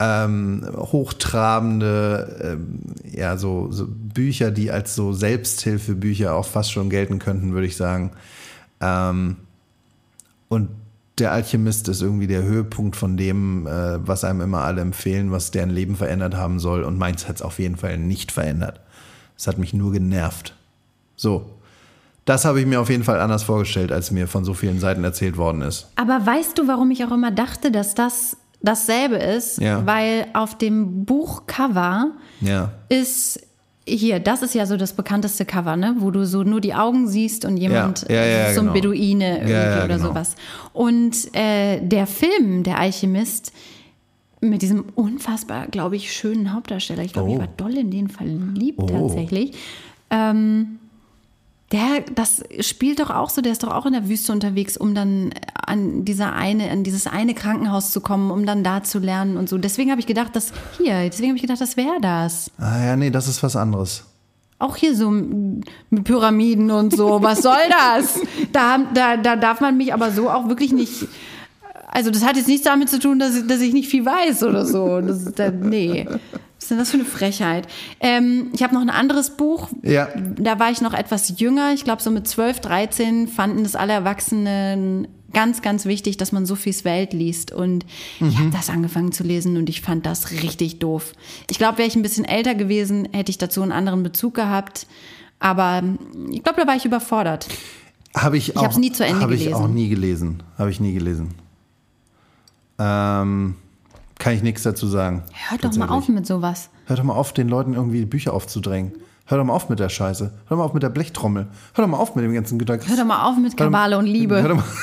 ähm, hochtrabende, ähm, ja, so, so Bücher, die als so Selbsthilfebücher auch fast schon gelten könnten, würde ich sagen. Ähm, und der Alchemist ist irgendwie der Höhepunkt von dem, äh, was einem immer alle empfehlen, was deren Leben verändert haben soll. Und meins hat es auf jeden Fall nicht verändert. Es hat mich nur genervt. So. Das habe ich mir auf jeden Fall anders vorgestellt, als mir von so vielen Seiten erzählt worden ist. Aber weißt du, warum ich auch immer dachte, dass das dasselbe ist? Ja. Weil auf dem Buchcover Ja. ist hier, das ist ja so das bekannteste Cover, ne? Wo du so nur die Augen siehst und jemand, Ja, ja, ja, so ein genau. Beduine irgendwie oder genau. sowas. Und äh, der Film, der Alchemist, mit diesem unfassbar, glaube ich, schönen Hauptdarsteller, ich glaube, ich Oh. war doll in den verliebt Oh. tatsächlich. Ähm, der, das spielt doch auch so, der ist doch auch in der Wüste unterwegs, um dann an dieser eine, an dieses eine Krankenhaus zu kommen, um dann da zu lernen und so. Deswegen habe ich gedacht, dass hier, deswegen habe ich gedacht, das wäre das. Ah ja, nee, das ist was anderes. Auch hier so mit Pyramiden und so. Was soll das? Da, da, da darf man mich aber so auch wirklich nicht. Also, das hat jetzt nichts damit zu tun, dass ich, dass ich nicht viel weiß oder so. Das, da, nee. Was ist denn das für eine Frechheit? Ähm, ich habe noch ein anderes Buch. Ja. Da war ich noch etwas jünger. Ich glaube, so mit 12, 13 fanden es alle Erwachsenen ganz, ganz wichtig, dass man Sophies Welt liest. Und ich habe das angefangen zu lesen und ich fand das richtig doof. Ich glaube, wäre ich ein bisschen älter gewesen, hätte ich dazu einen anderen Bezug gehabt. Aber ich glaube, da war ich überfordert. Habe ich auch. hab's nie zu Ende Habe ich gelesen. auch nie gelesen. Habe ich nie gelesen. Ähm, kann ich nichts dazu sagen. Hört doch mal auf mit sowas. Hört doch mal auf, den Leuten irgendwie Bücher aufzudrängen. Hör doch mal auf mit der Scheiße. Hör doch mal auf mit der Blechtrommel. Hör doch mal auf mit dem ganzen Gedanken. Hör doch mal auf mit Kabale und Liebe. doch mal,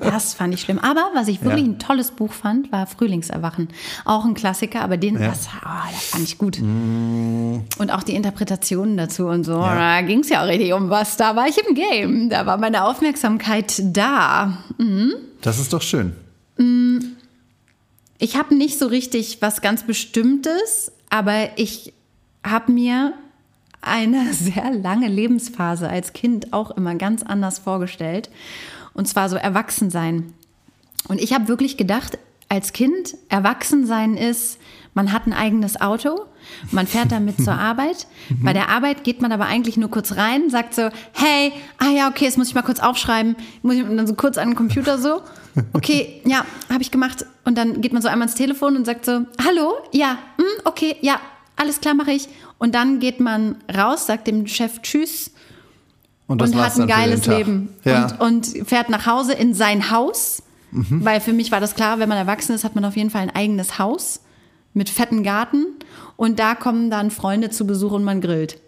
Das fand ich schlimm. Aber was ich wirklich Ja. ein tolles Buch fand, war Frühlingserwachen. Auch ein Klassiker, aber den, Ja. das, oh, das fand ich gut. Und auch die Interpretationen dazu und so. Da ging es ja auch richtig um was. Da war ich im Game. Da war meine Aufmerksamkeit da. das ist doch schön. Ich habe nicht so richtig was ganz Bestimmtes, aber ich habe mir eine sehr lange Lebensphase als Kind auch immer ganz anders vorgestellt. Und zwar so Erwachsensein. Und ich habe wirklich gedacht, als Kind, Erwachsensein ist, man hat ein eigenes Auto, man fährt damit zur Arbeit. Bei der Arbeit geht man aber eigentlich nur kurz rein, sagt so, hey, ah ja, okay, jetzt muss ich mal kurz aufschreiben. Muss ich dann so kurz an den Computer so. Okay, ja, habe ich gemacht. Und dann geht man so einmal ins Telefon und sagt so, hallo, ja, hm, okay, ja, alles klar, mache ich. Und dann geht man raus, sagt dem Chef Tschüss Und, das und hat ein geiles. Leben Ja. und, und fährt nach Hause in sein Haus. Mhm. Weil für mich war das klar, wenn man erwachsen ist, hat man auf jeden Fall ein eigenes Haus mit fetten Garten. Und da kommen dann Freunde zu Besuch und man grillt.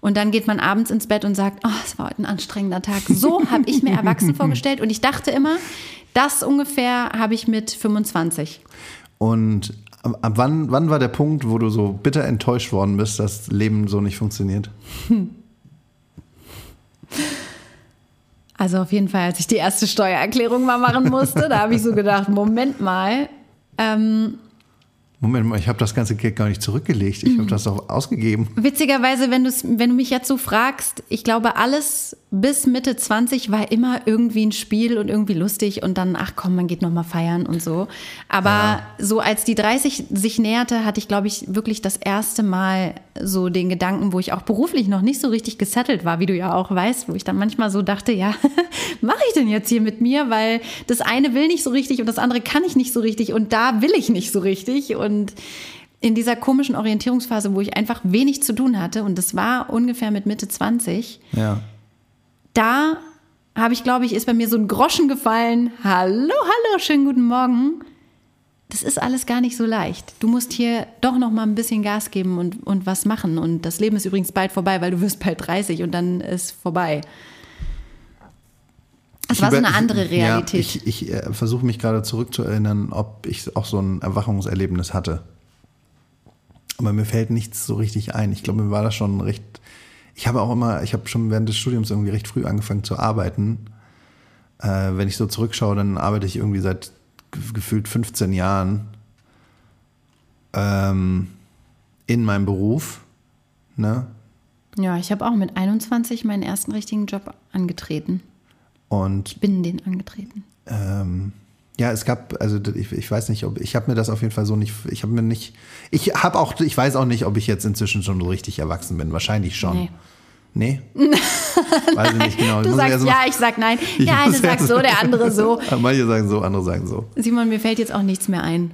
Und dann geht man abends ins Bett und sagt, oh, es war heute ein anstrengender Tag. So habe ich mir erwachsen vorgestellt. Und ich dachte immer, das ungefähr habe ich mit 25. Und ab wann, wann war der Punkt, wo du so bitter enttäuscht worden bist, dass Leben so nicht funktioniert? Also auf jeden Fall, als ich die erste Steuererklärung mal machen musste, da habe ich so gedacht, Moment mal, ähm, Moment mal, ich habe das ganze Geld gar nicht zurückgelegt. Ich habe das doch ausgegeben. Witzigerweise, wenn, wenn du mich jetzt so fragst, ich glaube, alles bis Mitte 20 war immer irgendwie ein Spiel und irgendwie lustig und dann, ach komm, man geht nochmal feiern und so. Aber so als die 30 sich näherte, hatte ich, glaube ich, wirklich das erste Mal so den Gedanken, wo ich auch beruflich noch nicht so richtig gesettelt war, wie du ja auch weißt, wo ich dann manchmal so dachte, ja, mache ich denn jetzt hier mit mir? Weil das eine will nicht so richtig und das andere kann ich nicht so richtig und da will ich nicht so richtig und in dieser komischen Orientierungsphase, wo ich einfach wenig zu tun hatte, und das war ungefähr mit Mitte 20, Ja. Da habe ich, glaube ich, ist bei mir so ein Groschen gefallen. Hallo, hallo, schönen guten Morgen. Das ist alles gar nicht so leicht. Du musst hier doch noch mal ein bisschen Gas geben und, und was machen. Und das Leben ist übrigens bald vorbei, weil du wirst bald 30 und dann ist vorbei. Das war so eine andere ich- Realität. Ja, ich ich äh, versuche mich gerade zurückzuerinnern, ob ich auch so ein Erwachungserlebnis hatte. Aber mir fällt nichts so richtig ein. Ich glaube, mir war das schon recht. Ich habe auch immer, ich habe schon während des Studiums irgendwie recht früh angefangen zu arbeiten. Äh, wenn ich so zurückschaue, dann arbeite ich irgendwie seit ge- gefühlt 15 Jahren ähm, in meinem Beruf. Ne? Ja, ich habe auch mit 21 meinen ersten richtigen Job angetreten. Und Bin den angetreten. ähm, ja, es gab, also ich, ich weiß nicht, ob ich habe mir das auf jeden Fall so nicht, ich habe mir nicht, ich habe auch, ich weiß auch nicht, ob ich jetzt inzwischen schon so richtig erwachsen bin. Wahrscheinlich schon. Nee. Nee? weiß ich nicht genau. Ich Du sagst erst ja, ich sag nein. ich Der eine sagt so, der andere so. Manche sagen so, andere sagen so. Simon, mir fällt jetzt auch nichts mehr ein.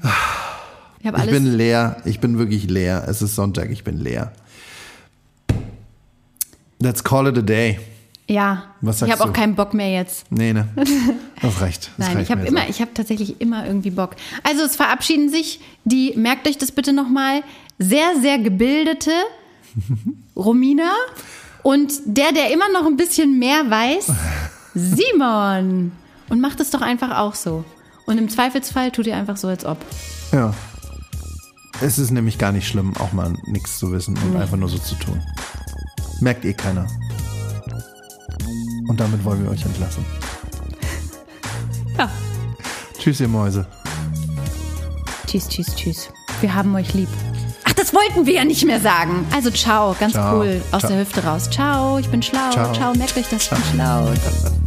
Ich habe Ich alles. bin leer, ich bin wirklich leer. Es ist Sonntag, ich bin leer. Let's call it a day. Ja, Was ich sagst habe auch keinen Bock mehr jetzt. Nee, ne? Das reicht. Das Nein, reicht ich habe immer, so. ich habe tatsächlich immer irgendwie Bock. Also es verabschieden sich die, merkt euch das bitte nochmal, sehr, sehr gebildete Romina und der, der immer noch ein bisschen mehr weiß, Simon. Und macht es doch einfach auch so. Und im Zweifelsfall tut ihr einfach so, als ob. Ja. Es ist nämlich gar nicht schlimm, auch mal nichts zu wissen und einfach nur so zu tun. Merkt eh keiner. Und damit wollen wir euch entlassen. Ja. Tschüss, ihr Mäuse. Tschüss, tschüss, tschüss. Wir haben euch lieb. Ach, das wollten wir ja nicht mehr sagen. Also ciao, ganz Ciao. cool. Aus Ciao. der Hüfte raus. Ciao, ich bin schlau. Ciao. Ciao, merkt euch das, ich bin schlau.